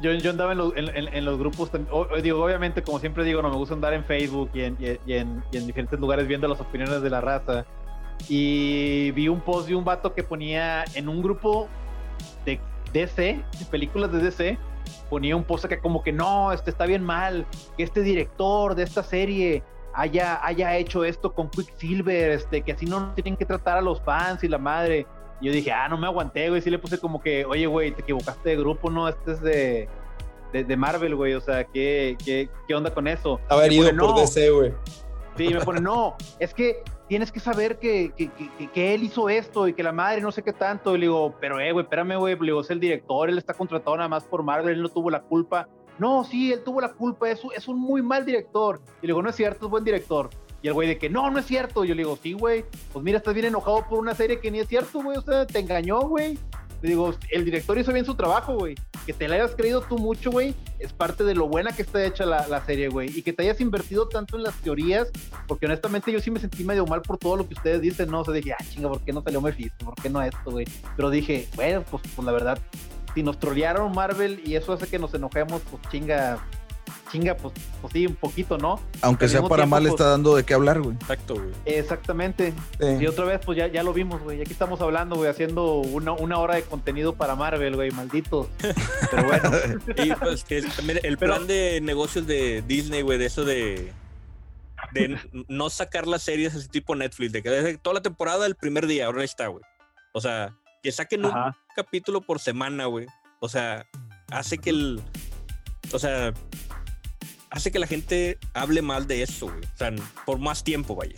Yo, yo, andaba en los, en, en, los grupos, digo, obviamente, como siempre digo, no me gusta andar en Facebook y en, y, en, y en, diferentes lugares viendo las opiniones de la raza. Y vi un post de un vato que ponía en un grupo de DC, de películas de DC, ponía un post que como que no, este está bien mal, que este director de esta serie haya, haya hecho esto con Quicksilver, este, que así no tienen que tratar a los fans y la madre. Y yo dije, ah, no me aguanté, güey. Sí le puse como que, oye, güey, te equivocaste de grupo, no, este es de, de, Marvel, güey. O sea, ¿qué, qué, qué onda con eso? Estaba herido por DC, güey. Sí, me pone, no, es que tienes que saber que, que, que, él hizo esto y que la madre no sé qué tanto. Y le digo, pero, eh, güey, espérame, güey. Le digo, es el director, él está contratado nada más por Marvel, él no tuvo la culpa. No, sí, él tuvo la culpa, es, es un muy mal director. Y le digo, no es cierto, es buen director. Y el güey de que no, no es cierto. Yo le digo, sí, güey. Pues mira, estás bien enojado por una serie que ni es cierto, güey. O sea, te engañó, güey. digo, el director hizo bien su trabajo, güey. Que te la hayas creído tú mucho, güey, es parte de lo buena que está hecha la, la serie, güey. Y que te hayas invertido tanto en las teorías, porque honestamente yo sí me sentí medio mal por todo lo que ustedes dicen, ¿no? O sea, dije, ah, chinga, ¿por qué no salió Mephisto? ¿Por qué no esto, güey? Pero dije, bueno, pues, pues la verdad, si nos trolearon Marvel y eso hace que nos enojemos, pues chinga, chinga, pues, pues sí, un poquito, ¿no? Aunque sea para mal, está pues dando de qué hablar, güey. Exacto, güey. Exactamente. Y otra vez, pues ya, ya lo vimos, güey. Aquí estamos hablando, güey, haciendo una, una hora de contenido para Marvel, güey, malditos. Pero bueno. y pues que también el plan de negocios de Disney, güey, de eso de de no sacar las series así tipo Netflix, de que toda la temporada el primer día, ahora está, güey. O sea, que saquen un capítulo por semana, güey. O sea, hace que el. O sea, hace que la gente hable mal de eso, güey. O sea, por más tiempo, vaya.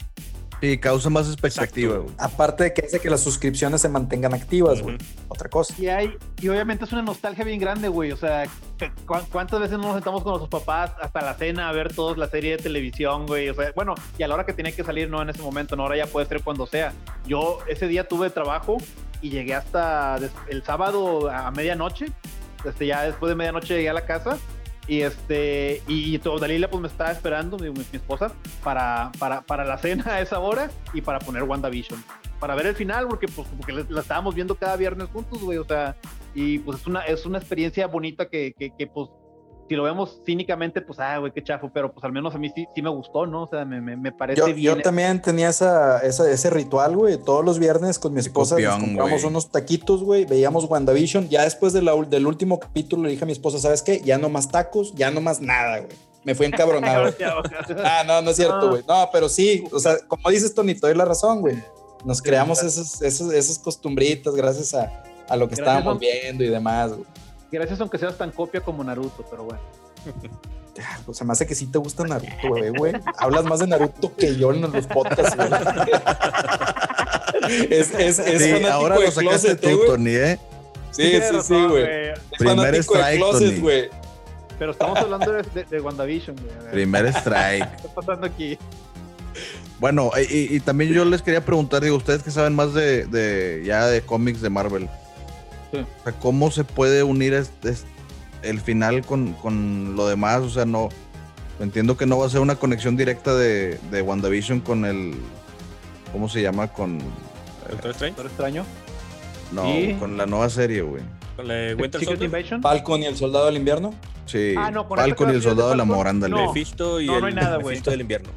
Sí, causa más expectativa, güey. Aparte de que hace que las suscripciones se mantengan activas, güey. Otra cosa. Y hay, y obviamente es una nostalgia bien grande, güey. O sea, ¿cuántas veces no nos sentamos con nuestros papás hasta la cena a ver todos la serie de televisión, güey? O sea, bueno, y a la hora que tiene que salir, no en ese momento, no, ahora ya puede ser cuando sea. Yo ese día tuve trabajo y llegué hasta el sábado a medianoche. Este, ya después de medianoche llegué a la casa y este y, Dalila pues me estaba esperando, mi, esposa, para, para, para la cena a esa hora y para poner WandaVision. Para ver el final, porque pues porque la estábamos viendo cada viernes juntos, güey. O sea, y pues es una, es una experiencia bonita que, que, que pues si lo vemos cínicamente, pues, ah, güey, qué chafo, pero pues al menos a mí sí, sí me gustó, ¿no? O sea, me, me, parece yo, bien. Yo también tenía esa, esa, ese ritual, güey. Todos los viernes con mi esposa nos compramos unos taquitos, güey. Veíamos WandaVision. Ya después de la, del último capítulo le dije a mi esposa, ¿sabes qué? Ya no más tacos, ya no más nada, güey. Me fui encabronado. ah, no, no es cierto, güey. No, pero sí, o sea, como dices, Tony, te doy la razón, güey. Nos creamos esos, esos costumbritas gracias a, a lo que estábamos viendo y demás, güey. Gracias aunque seas tan copia como Naruto, pero bueno. Pues se me hace que sí te gusta Naruto, güey, güey. Hablas más de Naruto que yo en los podcasts, güey. es, es, es sí, ahora lo sacaste tú, Tony, ¿eh? Sí, sí, sí, güey. Primer strike, closet, güey. Pero estamos hablando de, de, WandaVision, güey. Primer strike. ¿Qué está pasando aquí? Bueno, y, y, también yo les quería preguntar, digo, ustedes que saben más de, de ya de cómics de Marvel, ¿cómo se puede unir el final con, lo demás? O sea, no. Entiendo que no va a ser una conexión directa de, de WandaVision con el. ¿Cómo se llama? Con. ¿Doctor Extraño? extraño? No, con la nueva serie, güey. ¿Con la Winter Soldier? ¿Falcon y el Soldado del Invierno? Sí. Ah, no, Falcon y el Soldado del Amor, ándale. No, Mephisto y no, no el nada, Mephisto del Invierno.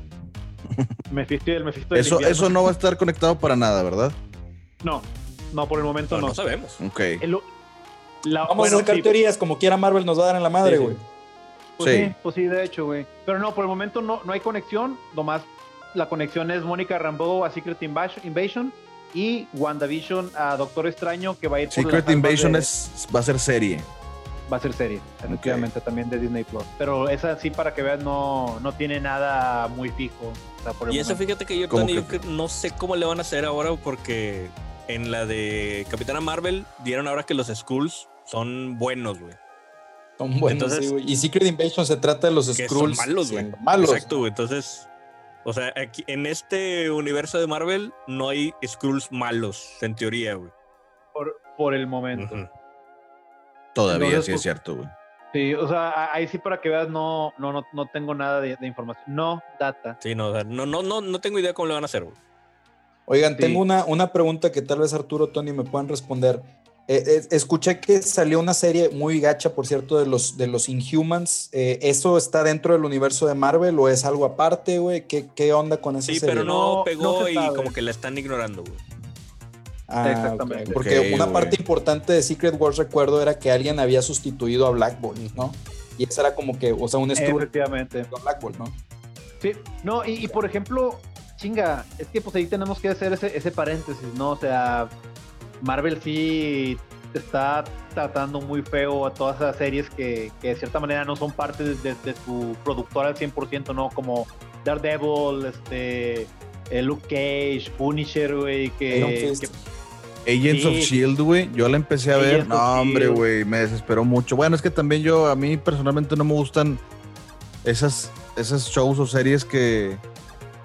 Mephisto y el Mephisto del eso, Invierno. Eso no va a estar conectado para nada, ¿verdad? No, no, por el momento no. No, sabemos. Ok. Vamos a sacar teorías, como quiera Marvel nos va a dar en la madre, güey. Pues sí. pues sí, de hecho, güey. Pero no, por el momento no, no hay conexión. Nomás la conexión es Mónica Rambeau a Secret Invasion y WandaVision a Doctor Extraño que va a ir por Secret Invasion es, va a ser serie. Va a ser serie, efectivamente, también de Disney Plus. Pero esa sí, para que veas, no, no tiene nada muy fijo. y eso fíjate que yo, Tony, que... no sé cómo le van a hacer ahora porque en la de Capitana Marvel dieron ahora que los Skrulls son buenos, güey. Son buenos, sí, güey. Y Secret Invasion se trata de los Skrulls. Son malos, güey. Malos. Exacto, güey. Entonces, o sea, aquí, en este universo de Marvel no hay Skrulls malos, en teoría, güey. Por, por el momento. Todavía sí es pues, cierto, güey. Sí, o sea, ahí sí para que veas, no, no, no, no tengo nada de, información. No data. Sí, no, no, no, no, no tengo idea cómo lo van a hacer, güey. Oigan, tengo una, una pregunta que tal vez Arturo Tony me puedan responder. Eh, eh, escuché que salió una serie muy gacha, por cierto, de los, de los Inhumans. Eh, ¿Eso está dentro del universo de Marvel o es algo aparte, güey? ¿Qué, ¿Qué, onda con esa serie? Sí, pero no, pegó y como que la están ignorando, güey. Ah, Exactamente. Porque una parte importante de Secret Wars, recuerdo, era que alguien había sustituido a Black Bolt, ¿no? Y esa era como que, o sea, un estudio Efectivamente. Black Bolt, ¿no? Sí, no, y, y, por ejemplo, chinga, es que pues ahí tenemos que hacer ese, ese paréntesis, ¿no? O sea, Marvel sí está tratando muy feo a todas esas series que, que de cierta manera no son parte de, su productor al 100%, ¿no? Como Daredevil, este, eh, Luke Cage, Punisher, güey, que, Agents of Shield, güey, yo la empecé a ver. No, hombre, güey, me desesperó mucho. Bueno, es que también yo, a mí personalmente no me gustan esas, esas shows o series que,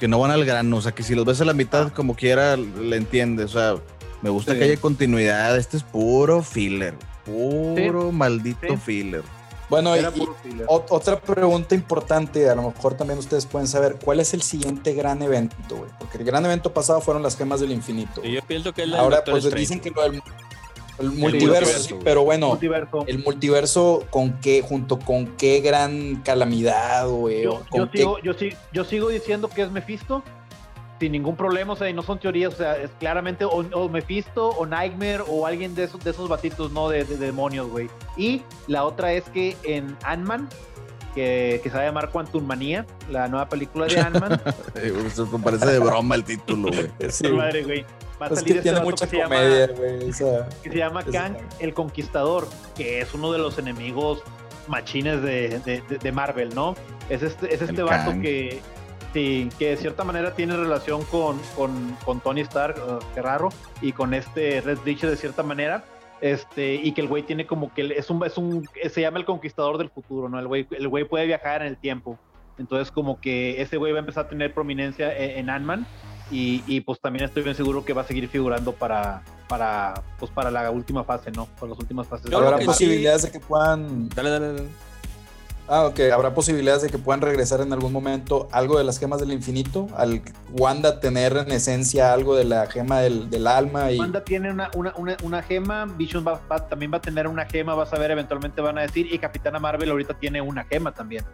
que no van al grano. O sea, que si los ves a la mitad, como quiera, le entiendes. O sea, Me gusta que haya continuidad. Este es puro filler. Puro maldito filler. Bueno, y, otra pregunta importante, a lo mejor también ustedes pueden saber, ¿cuál es el siguiente gran evento, güey? Porque el gran evento pasado fueron las gemas del infinito. yo pienso que Ahora, pues dicen que lo del el multiverso, pero bueno, el multiverso con qué, junto con qué gran calamidad, güey. Yo, sigo, yo, yo sigo diciendo que es Mephisto, sin ningún problema, o sea, y no son teorías, o sea, es claramente o, Mephisto o Nightmare o alguien de esos, de esos batitos, ¿no? De, demonios, güey. Y la otra es que en Ant-Man, que, que, se va a llamar Quantum Manía, la nueva película de Ant-Man. Parece de broma el título, güey. Sí. Madre, güey. Va a pues salir que este tiene mucha que comedia, güey. que se llama Kang el Conquistador, que es uno de los enemigos machines de, de, de Marvel, ¿no? Es este, es este vato que, Sí, que de cierta manera tiene relación con, con, Tony Stark, uh, qué raro, y con este Red Bridge de cierta manera. Este, y que el güey tiene como que es un, es un, se llama el conquistador del futuro, ¿no? El güey, el güey puede viajar en el tiempo. Entonces, como que ese güey va a empezar a tener prominencia e, en, Ant-Man. Y, y, pues también estoy bien seguro que va a seguir figurando para, para, pues para la última fase, ¿no? Para las últimas fases. Habrá posibilidades de que puedan. Dale, dale, dale. Ah, ok. ¿Habrá posibilidades de que puedan regresar en algún momento algo de las gemas del infinito? Al Wanda tener en esencia algo de la gema del, alma. Y... Wanda tiene una, una, una, gema, Vision también va a tener una gema, vas a ver, eventualmente van a decir, y Capitana Marvel ahorita tiene una gema también.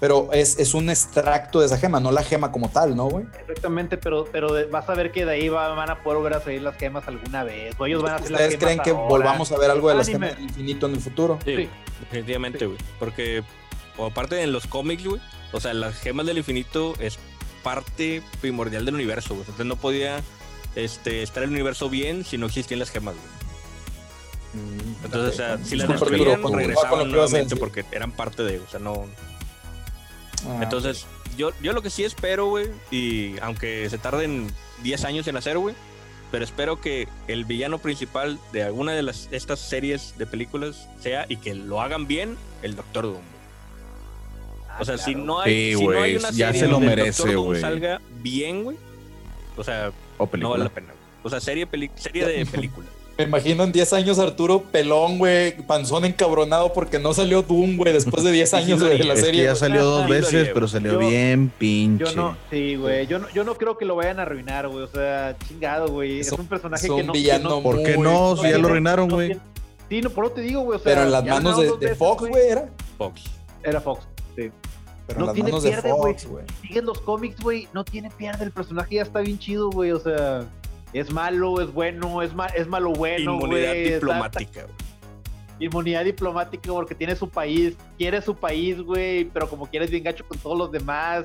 Pero es, es un extracto de esa gema, no la gema como tal, ¿no, güey? Exactamente, pero, pero vas a ver que de ahí van a poder volver a salir las gemas alguna vez. O ellos van a hacer ¿Ustedes creen que volvamos a ver algo de las gemas del infinito en el futuro? Sí, definitivamente, güey. Porque o aparte en los cómics, güey, o sea, las gemas del infinito es parte primordial del universo, güey. Entonces no podía este, estar el universo bien si no existían las gemas, güey. Mm, Entonces, o sea, si las destruían, regresaban nuevamente porque eran parte de, o sea, no. Ah, Entonces, yo, yo lo que sí espero, güey, y aunque se tarden 10 años en hacer, güey, pero espero que el villano principal de alguna de las, estas series de películas sea y que lo hagan bien el Doctor Doom. O sea, si no hay, si no hay una ya se lo merece, güey. salga bien, güey. O sea, no vale la pena. O sea, serie, serie de película. Me imagino en 10 años Arturo pelón, güey, panzón encabronado porque no salió Doom, güey, después de 10 años de la serie. ya salió dos veces, pero salió bien pinche. Yo no, sí, güey, yo no, yo no creo que lo vayan a arruinar, güey, o sea, chingado, güey. Es, un personaje que no... Villano ¿Por qué no? Si ya lo arruinaron, güey. Sí, no, por lo te digo, güey, o sea... Pero en las manos de Fox, güey, ¿era? Fox. Era Fox, sí no tiene pierde, güey. Siguen los cómics, güey. No tiene pierde. El personaje ya está bien chido, güey. O sea, es malo, es bueno, es, es malo bueno, Inmunidad diplomática, güey. Inmunidad diplomática porque tiene su país, quiere su país, güey, pero como quieres bien gacho con todos los demás.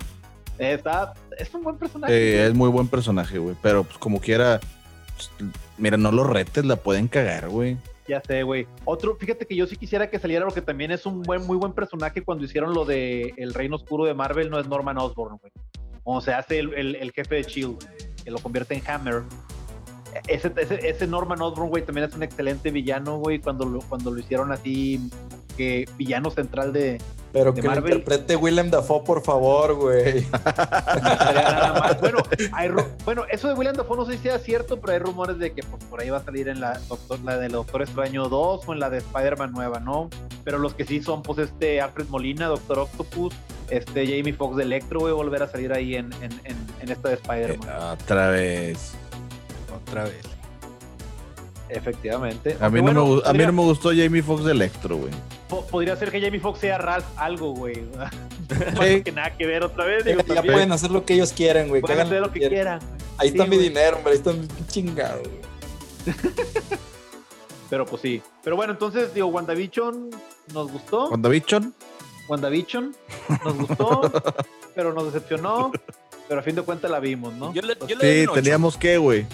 Está, es un buen personaje. es muy buen personaje, güey. Pero pues como quiera, pues, mira, no los retes, la pueden cagar, güey. Ya sé, güey. Otro, fíjate que yo sí quisiera que saliera porque también es un buen, muy buen personaje cuando hicieron lo de El Reino Oscuro de Marvel, no es Norman Osborn, güey. O se hace el, jefe de Shield, que lo convierte en Hammer. Ese, ese, Norman Osborn, güey, también es un excelente villano, güey, cuando cuando lo hicieron así, que villano central de, pero que Marvel. lo interprete Willem Dafoe, por favor, güey. bueno, bueno, eso de Willem Dafoe no sé si sea cierto, pero hay rumores de que pues, por ahí va a salir en la, doctor, la del Doctor Extraño 2 o en la de Spider-Man nueva, ¿no? Pero los que sí son, pues, este Alfred Molina, Doctor Octopus, este Jamie Foxx de Electro, güey, volver a salir ahí en, en, en, esta de Spider-Man. Eh, otra vez. Otra vez. Efectivamente. A mí, no, me, a mí no me gustó Jamie Foxx de Electro, güey podría ser que Jamie Foxx sea Ralph algo, güey. Sí. que nada que ver otra vez. ya pueden hacer lo que ellos quieran, güey. Pueden hacer lo que quieran. Ahí está mi dinero, hombre. Ahí está mi chingado, güey. Pero pues sí. Pero bueno, entonces, digo, WandaVision nos gustó. ¿WandaVision? WandaVision nos gustó, pero nos decepcionó. Pero a fin de cuentas la vimos, ¿no? Yo sí, teníamos que, güey.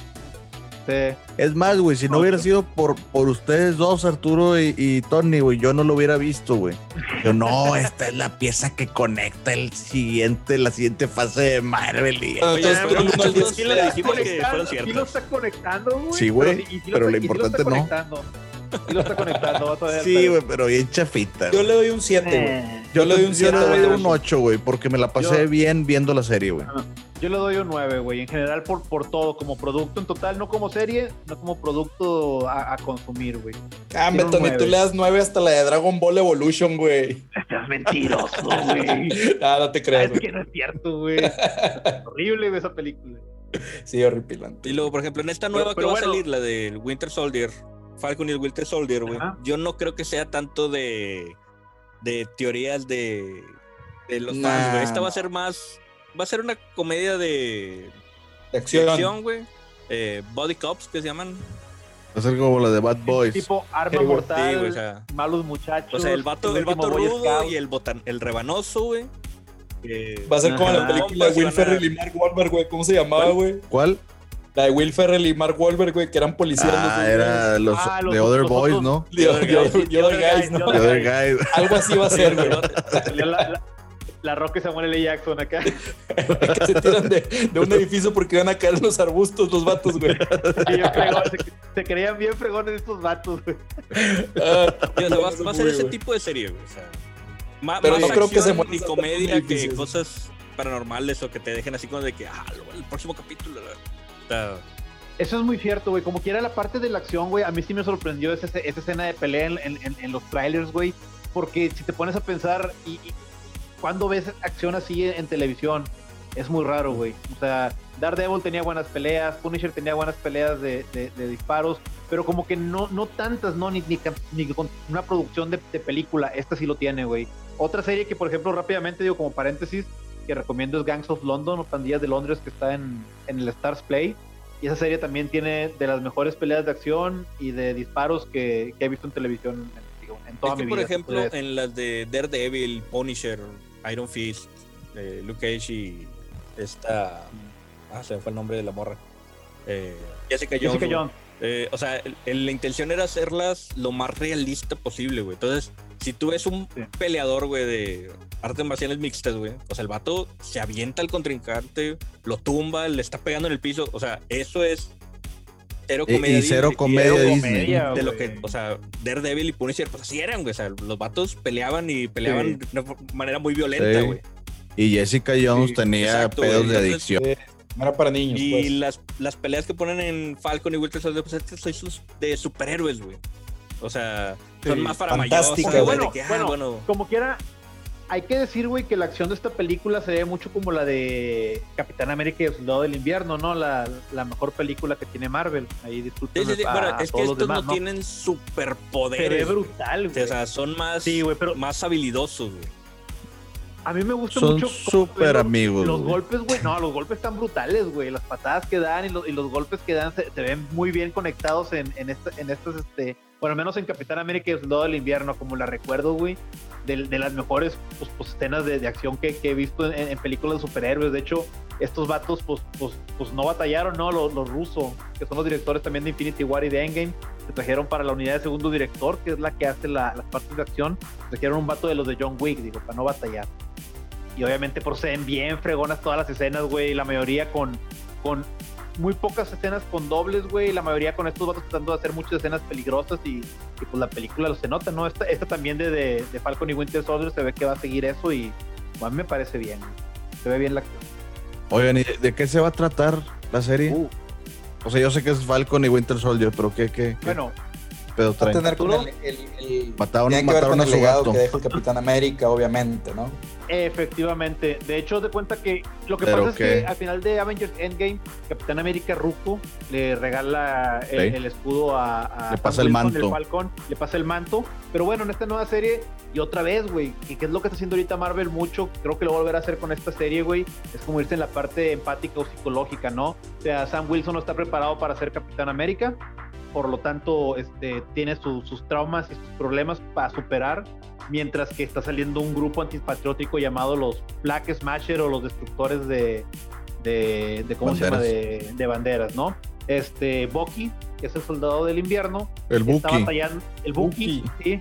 Es más, güey, si no hubiera sido por, por ustedes dos, Arturo y, Tony, güey, yo no lo hubiera visto, güey. Yo, no, esta es la pieza que conecta el siguiente, la siguiente fase de Marvel. Y, Entonces, sí, le dijimos que Sí lo está conectando, güey. Sí, güey, pero, lo importante no. Y lo está conectando. sí, güey, pero bien chafita. Yo le doy un 7, güey. Eh. Yo le doy un 7. Yo le doy un 8, güey, porque me la pasé bien viendo la serie, güey. Yo le doy un 9, güey. En general, por, por todo, como producto en total, no como serie, no como producto a, consumir, güey. Ah, Tony, tú le das 9 hasta la de Dragon Ball Evolution, güey. Estás mentiroso, güey. ah, no te creas. es que no es cierto, güey. horrible esa película. Sí, horripilante. Y luego, por ejemplo, en esta nueva que va a salir, la del Winter Soldier, Falcon y el Winter Soldier, güey. Yo no creo que sea tanto de, de teorías de, de los fans, güey. Esta va a ser más va a ser una comedia de, de acción, güey. Eh, body Cops, que se llaman. Va a ser como la de Bad Boys. Tipo arma mortal, malos muchachos. O sea, el vato, el, vato rudo y el, botan, el rebanoso, güey. va a ser como la película de Will Ferrell y Mark Wahlberg, güey. ¿Cómo se llamaba, güey? ¿Cuál? La de Will Ferrell y Mark Wahlberg, güey, que eran policías. Ah, era los, ah, The Other Boys, ¿no? The Other Guys, ¿no? The Other Guys. Algo así va a ser, güey. la Roca y Samuel L. Jackson acá. que se tiran de, un edificio porque van a caer los arbustos los vatos, güey. se, creían bien fregones estos vatos, güey. Ah, va, a ser ese tipo de serie, güey. O sea, más, Pero no creo que se ni comedia que cosas paranormales o que te dejen así como de que, ah, el próximo capítulo. eso es muy cierto, güey. Como quiera la parte de la acción, güey, a mí sí me sorprendió esa, esa escena de pelea en, en, en los trailers, güey. Porque si te pones a pensar, y, cuando ves acción así en, televisión? Es muy raro, güey. O sea, Daredevil tenía buenas peleas, Punisher tenía buenas peleas de, disparos, pero como que no, no tantas, ¿no? Ni, ni, con una producción de, película. Esta sí lo tiene, güey. Otra serie que, por ejemplo, rápidamente digo como paréntesis, que recomiendo es Gangs of London o Pandillas de Londres, que está en, el Stars Play. Y esa serie también tiene de las mejores peleas de acción y de disparos que, he visto en televisión en, toda mi vida. Por ejemplo, en las de Daredevil, Punisher, Iron Fist, eh, Luke Cage y esta. Ah, se me fue el nombre de la morra. Eh, Jessica Jones. Jessica Jones. Eh, o sea, la intención era hacerlas lo más realista posible, güey. Entonces, si tú ves un peleador, güey, de artes marciales mixtas, güey, o sea, el vato se avienta al contrincante, lo tumba, le está pegando en el piso. O sea, eso es cero comedia. Y, cero comedia, Disney. de lo que, o sea, Daredevil y Punisher, pues así eran, güey. O sea, los vatos peleaban y peleaban de una manera muy violenta, güey. Y Jessica Jones tenía pedos de adicción. No era para niños. Y pues. las, las peleas que ponen en Falcon y Winter Soldier, pues estos son de superhéroes, güey. O sea, son más para mayores. Bueno, ah, bueno, como quiera, hay que decir, güey, que la acción de esta película se ve mucho como la de Capitán América y el Soldado del Invierno, ¿no? La, mejor película que tiene Marvel. Ahí disfruten. Sí, bueno, es que estos no, tienen superpoderes. Se ve brutal, güey. O sea, son más, más habilidosos, güey. A mí me gusta Son mucho. súper amigos. Los golpes, güey. No, los golpes están brutales, güey. Las patadas que dan y los, y los golpes que dan se, ven muy bien conectados en, en, en estas, este, bueno, menos en Capitán América y el Soldado del Invierno, como la recuerdo, güey, de, las mejores pues, pues, escenas de, acción que, he visto en, películas de superhéroes. De hecho, estos vatos, pues, pues, pues no batallaron, ¿no? Los, los rusos, que son los directores también de Infinity War y de Endgame, se trajeron para la unidad de segundo director, que es la que hace las partes de acción, trajeron un vato de los de John Wick, digo, para no batallar. Y obviamente proceden bien fregonas todas las escenas, güey, la mayoría con, con muy pocas escenas con dobles, güey. La mayoría con estos vatos tratando de hacer muchas escenas peligrosas y, pues la película lo se nota, ¿no? Esta, esta también de, de, Falcon y Winter Soldier se ve que va a seguir eso y a mí me parece bien. Se ve bien la acción. Oigan, ¿y de qué se va a tratar la serie? Uh. O sea, yo sé que es Falcon y Winter Soldier, pero ¿qué? qué, qué? Bueno, pero traen. tener con el, el, mataron, mataron a el legado que deja el Capitán América, obviamente, ¿no? Efectivamente. De hecho, de cuenta que lo que pasa es que al final de Avengers Endgame, Capitán América Ruco le regala el, escudo a, Le pasa el manto. El Falcon, le pasa el manto. Pero bueno, en esta nueva serie, y otra vez, güey, y qué es lo que está haciendo ahorita Marvel mucho, creo que lo volverá a hacer con esta serie, güey, es como irse en la parte empática o psicológica, ¿no? O sea, Sam Wilson no está preparado para ser Capitán América por lo tanto este, tiene sus traumas y sus problemas para superar, mientras que está saliendo un grupo antipatriótico llamado los Black Smasher o los destructores de, de, ¿cómo se llama? De, banderas, ¿no? Este, Bucky que es el soldado del invierno, el está batallando, el Buki, sí,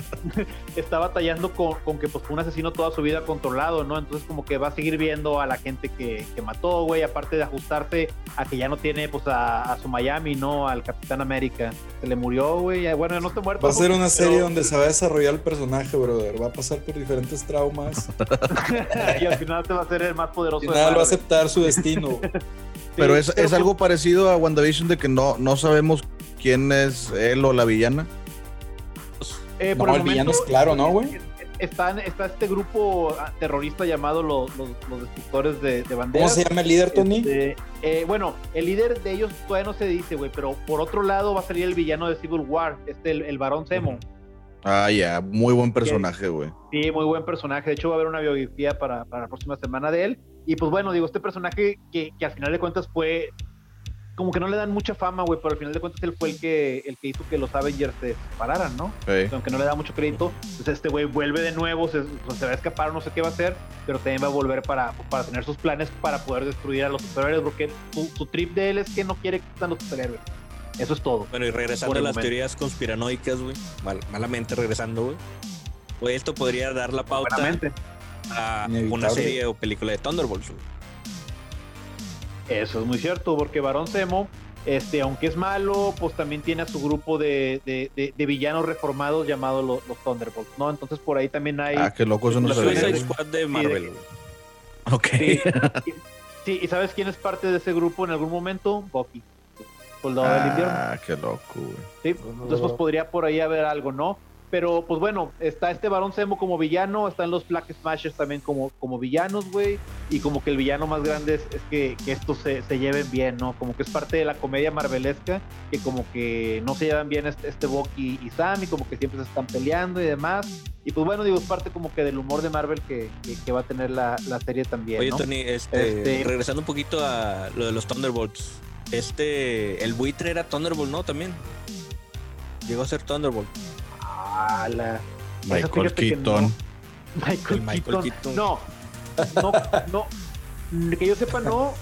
está batallando con, con, que pues fue un asesino toda su vida controlado, ¿no? Entonces como que va a seguir viendo a la gente que, que mató, güey, aparte de ajustarse a que ya no tiene pues a, su Miami, ¿no? Al Capitán América. Se le murió, güey, bueno, no está muerto. Va a ser una serie donde se va a desarrollar el personaje, brother, va a pasar por diferentes traumas. y al final te va a ser el más poderoso. Y nada, va a aceptar su destino. pero es, es algo parecido a WandaVision de que no, no sabemos quién es él o la villana. Eh, no, el, villano es claro, ¿no, güey? Está, está, este grupo terrorista llamado los, los, destructores de, de, banderas. ¿Cómo se llama el líder, Tony? Este, eh, bueno, el líder de ellos todavía no se dice, güey, pero por otro lado va a salir el villano de Civil War, este, el, el varón Zemo. Ah, ya, muy buen personaje, güey. Sí, muy buen personaje. De hecho, va a haber una biografía para, para la próxima semana de él. Y pues bueno, digo, este personaje que, que, al final de cuentas fue como que no le dan mucha fama, güey, pero al final de cuentas él fue el que, el que hizo que los Avengers se separaran, ¿no? Aunque no le da mucho crédito, pues este güey vuelve de nuevo, se, se, va a escapar, no sé qué va a hacer, pero también va a volver para, para tener sus planes para poder destruir a los superhéroes, porque su, trip de él es que no quiere que estén los superhéroes. Eso es todo. Bueno, y regresando a las teorías conspiranoicas, güey, malamente regresando, güey. Pues esto podría dar la pauta a una serie o película de Thunderbolts. Eso es muy cierto, porque Barón Zemo, este, aunque es malo, pues también tiene a su grupo de, de, villanos reformados llamados los, Thunderbolts, ¿no? Entonces por ahí también hay. Ah, qué loco, eso no se Squad de Marvel. ok. Sí, y, sabes quién es parte de ese grupo en algún momento? Bucky. Soldado del invierno. Ah, qué loco, güey. Sí, entonces pues podría por ahí haber algo, ¿no? Pero pues bueno, está este varón Semo como villano, están los Black Smashers también como, como villanos, güey. Y como que el villano más grande es, que, que, estos se, se, lleven bien, ¿no? Como que es parte de la comedia marvelesca, que como que no se llevan bien este, este Bucky y Sam, y como que siempre se están peleando y demás. Y pues bueno, digo, es parte como que del humor de Marvel que, que, va a tener la, la, serie también. Oye, Tony, este, este, regresando un poquito a lo de los Thunderbolts. Este, el buitre era Thunderbolt, ¿no? También. Llegó a ser Thunderbolt. Michael Keaton. Michael, Keaton. No, no, no. Que yo sepa, no.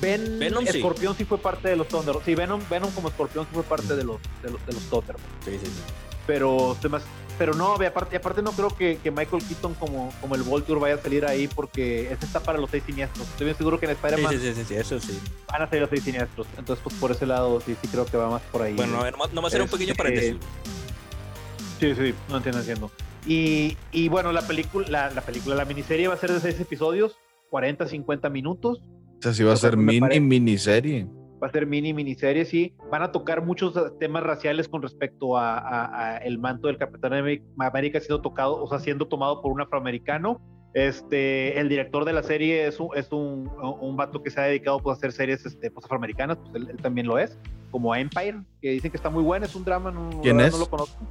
Ben, Venom Escorpión sí. fue parte de los Thunder. Sí, Venom, Venom como Escorpión sí fue parte de los, de los, de los Sí, sí, sí. Pero, pero no, aparte, aparte no creo que, que, Michael Keaton como, como el Volture vaya a salir ahí porque ese está para los seis siniestros. Estoy bien seguro que en Spider-Man sí, sí, sí, eso sí. van a salir los seis siniestros. Entonces, pues por ese lado sí, sí creo que va más por ahí. Bueno, a ver, nomás, nomás era un pequeño este, paréntesis. Sí, sí, no entiendo, entiendo. Y, y bueno, la película, la, la, película, la miniserie va a ser de seis episodios, 40, 50 minutos. O sea, sí va a ser mini miniserie. Va a ser mini miniserie, sí. Van a tocar muchos temas raciales con respecto a, a, el manto del Capitán América siendo tocado, o sea, siendo tomado por un afroamericano. Este, el director de la serie es un, es un, un vato que se ha dedicado pues, a hacer series este, pues, afroamericanas, pues él, también lo es, como Empire, que dicen que está muy bueno, es un drama, no, ¿Quién es? no lo conozco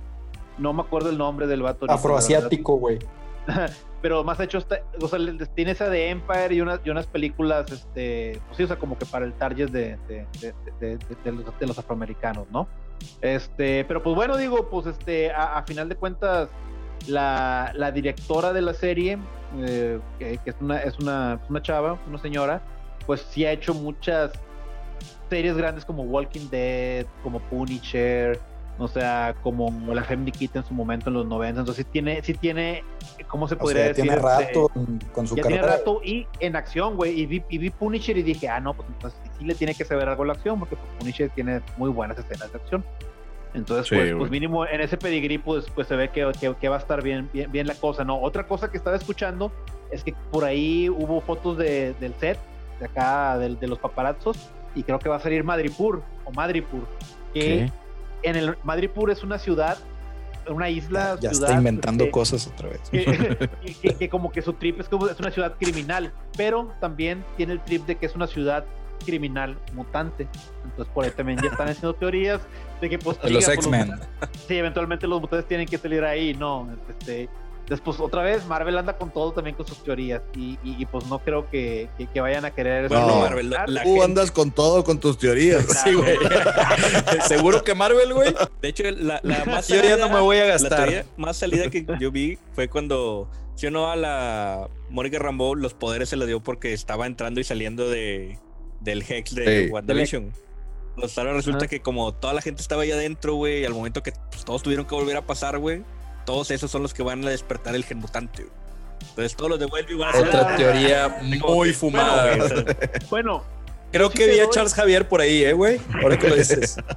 no me acuerdo el nombre del vato. Afroasiático, güey. Pero más hecho, o sea, tiene esa de Empire y unas, y unas películas, este, pues sí, o sea, como que para el target de, de, los, afroamericanos, ¿no? Este, pero pues bueno, digo, pues este, a, final de cuentas, la, la, directora de la serie, eh, que, es, una, es una, una chava, una señora, pues sí ha hecho muchas series grandes como Walking Dead, como Punisher, o sea, como la Family Kit en su momento en los 90, entonces sí tiene, sí tiene, ¿cómo se podría decir? Tiene rato con su ya Tiene rato y en acción, güey, y vi, y vi, Punisher y dije, ah, no, pues entonces sí le tiene que saber algo la acción, porque pues, Punisher tiene muy buenas escenas de acción. Entonces, pues, pues, mínimo en ese pedigrí, pues, pues se ve que, que, va a estar bien, bien, bien, la cosa, ¿no? Otra cosa que estaba escuchando es que por ahí hubo fotos de, del set, de acá, de, de los paparazzos, y creo que va a salir Madripur, o Madripur, que en el Madripur es una ciudad, una isla. Ya, está inventando cosas otra vez. Que, como que su trip es como es una ciudad criminal, pero también tiene el trip de que es una ciudad criminal mutante. Entonces por ahí también ya están haciendo teorías de que pues, los X-Men. Sí, eventualmente los mutantes tienen que salir ahí, no, este Después, otra vez, Marvel anda con todo también con sus teorías. Y, y, pues no creo que, que, vayan a querer. Bueno, Marvel, tú andas con todo con tus teorías. Sí, güey. Seguro que Marvel, güey. De hecho, la, la más yo ya no me voy a gastar. La teoría más salida que yo vi fue cuando, si o no, a la Mónica Rambeau los poderes se los dio porque estaba entrando y saliendo de, del Hex de WandaVision. Pues ahora resulta que como toda la gente estaba ahí adentro, güey, y al momento que pues, todos tuvieron que volver a pasar, güey, todos esos son los que van a despertar el gen mutante, güey. Entonces todos los de Wellview van a ser... Otra teoría muy fumada. Bueno, creo que vi a Charles Javier por ahí, eh, güey. Ahora que lo dices.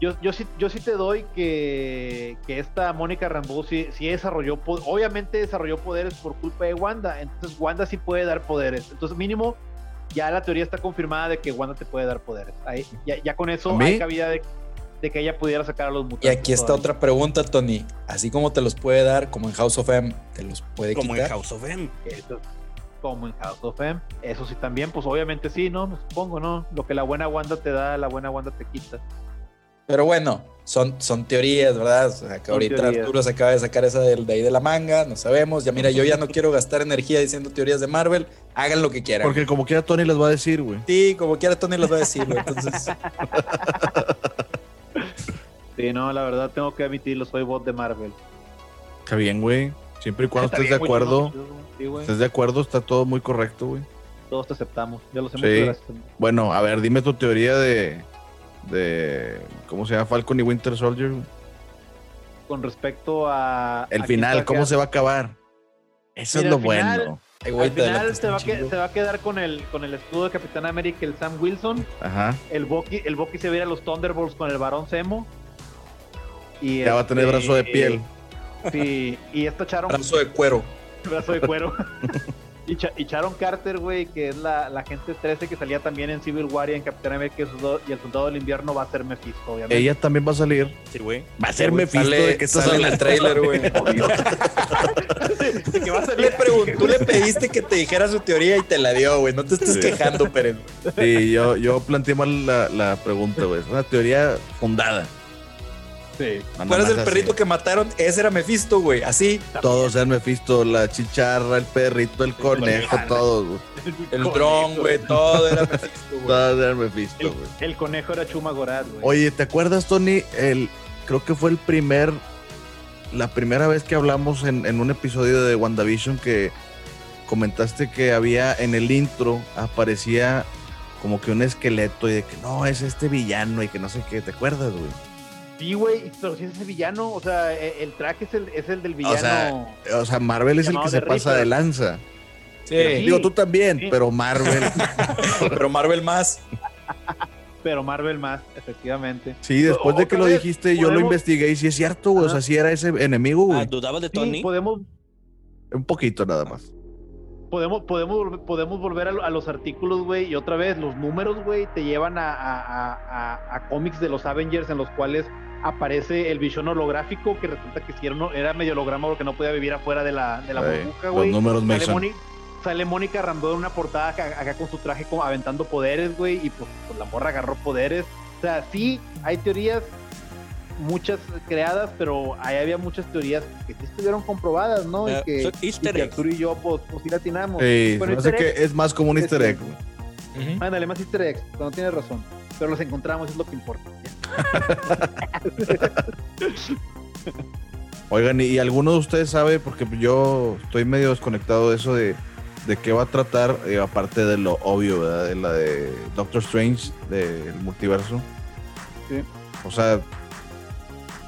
Yo, yo, sí, yo sí te doy que, que esta Mónica Rambeau sí, sí, desarrolló, obviamente desarrolló poderes por culpa de Wanda, entonces Wanda sí puede dar poderes, entonces mínimo ya la teoría está confirmada de que Wanda te puede dar poderes, Ahí, ya, ya, con eso hay cabida de, de, que ella pudiera sacar a los mutantes. Y aquí está otra pregunta, Tony, así como te los puede dar, como en House of M, te los puede como quitar. Como en House of M. como en House of M. Eso sí también, pues obviamente sí, ¿no? Me supongo, ¿no? Lo que la buena Wanda te da, la buena Wanda te quita. Pero bueno, son, son teorías, ¿verdad? O sea, que ahorita Arturo se acaba de sacar esa de, de, ahí de la manga, no sabemos. Ya mira, yo ya no quiero gastar energía diciendo teorías de Marvel. Hagan lo que quieran. Porque como quiera Tony les va a decir, güey. Sí, como quiera Tony les va a decir, güey. Entonces. sí, no, la verdad tengo que admitirlo, soy bot de Marvel. Está bien, güey. Siempre y cuando estés de acuerdo, sí, estés de acuerdo, está todo muy correcto, güey. Todos te aceptamos. Ya lo sé sí. Bueno, a ver, dime tu teoría de de ¿cómo se llama? Falcon y Winter Soldier. Con respecto a el final, ¿cómo se va a acabar? Eso es lo bueno. Al final se va, se va, a quedar con el, con el escudo de Capitán América, el Sam Wilson. Ajá. El Bucky, el Bucky se va a ir a los Thunderbolts con el Barón Zemo. Y ya va a tener brazo de este, piel. Sí, y esto echaron. Brazo de cuero. Brazo de cuero. Y, Sharon Carter, güey, que es la, la gente 13 que salía también en Civil War y en Capitán América y el Soldado del Invierno va a ser Mephisto, obviamente. Ella también va a salir. Sí, güey. Va a ser Mephisto. de que sale en el trailer, güey. Tú le pediste que te dijera su teoría y te la dio, güey. No te estés quejando, Pérez. Sí, yo, yo planteé mal la, la pregunta, güey. Es una teoría fundada. Sí. ¿Cuál es el perrito que mataron? Ese era Mephisto, güey. Así. Todos eran Mephisto. La chicharra, el perrito, el conejo, todos, güey. El, dron, güey. Todo era Mephisto, güey. Todos eran Mephisto, güey. El, conejo era Chuma Gorat, güey. Oye, ¿te acuerdas, Tony? El, creo que fue el primer. La primera vez que hablamos en, en un episodio de WandaVision que comentaste que había en el intro aparecía como que un esqueleto y de que no, es este villano y que no sé qué. ¿Te acuerdas, güey? Sí, güey, pero si es ese villano, o sea, e, el traje es el, es el del villano. O sea, Marvel es el que se pasa de lanza. Sí. Digo, tú también, pero Marvel. pero Marvel más. pero Marvel más, efectivamente. Sí, después de que lo dijiste, yo lo investigué y sí es cierto, güey. O sea, sí era ese enemigo, güey. Ah, ¿Dudabas de Tony? podemos. Un poquito nada más. Podemos, podemos, podemos volver a, los artículos, güey, y otra vez, los números, güey, te llevan a, a, a, cómics de los Avengers en los cuales aparece el visión holográfico, que resulta que si era, medio holograma porque no podía vivir afuera de la, de la burbuja, güey. Los números me sale Mónica Rambeau en una portada acá, con su traje como aventando poderes, güey, y pues, pues, la morra agarró poderes. O sea, sí, hay teorías, muchas creadas, pero ahí había muchas teorías que sí estuvieron comprobadas, ¿no? y eh, que, y Arturo y yo, pues, pues sí bueno, que es más como un easter egg, güey. Ándale, más easter eggs, no tienes razón. Pero los encontramos, es lo que importa. Oigan, ¿y alguno de ustedes sabe? Porque yo estoy medio desconectado de eso de, de qué va a tratar, eh, aparte de lo obvio, ¿verdad? De la de Doctor Strange, del multiverso. Sí. O sea,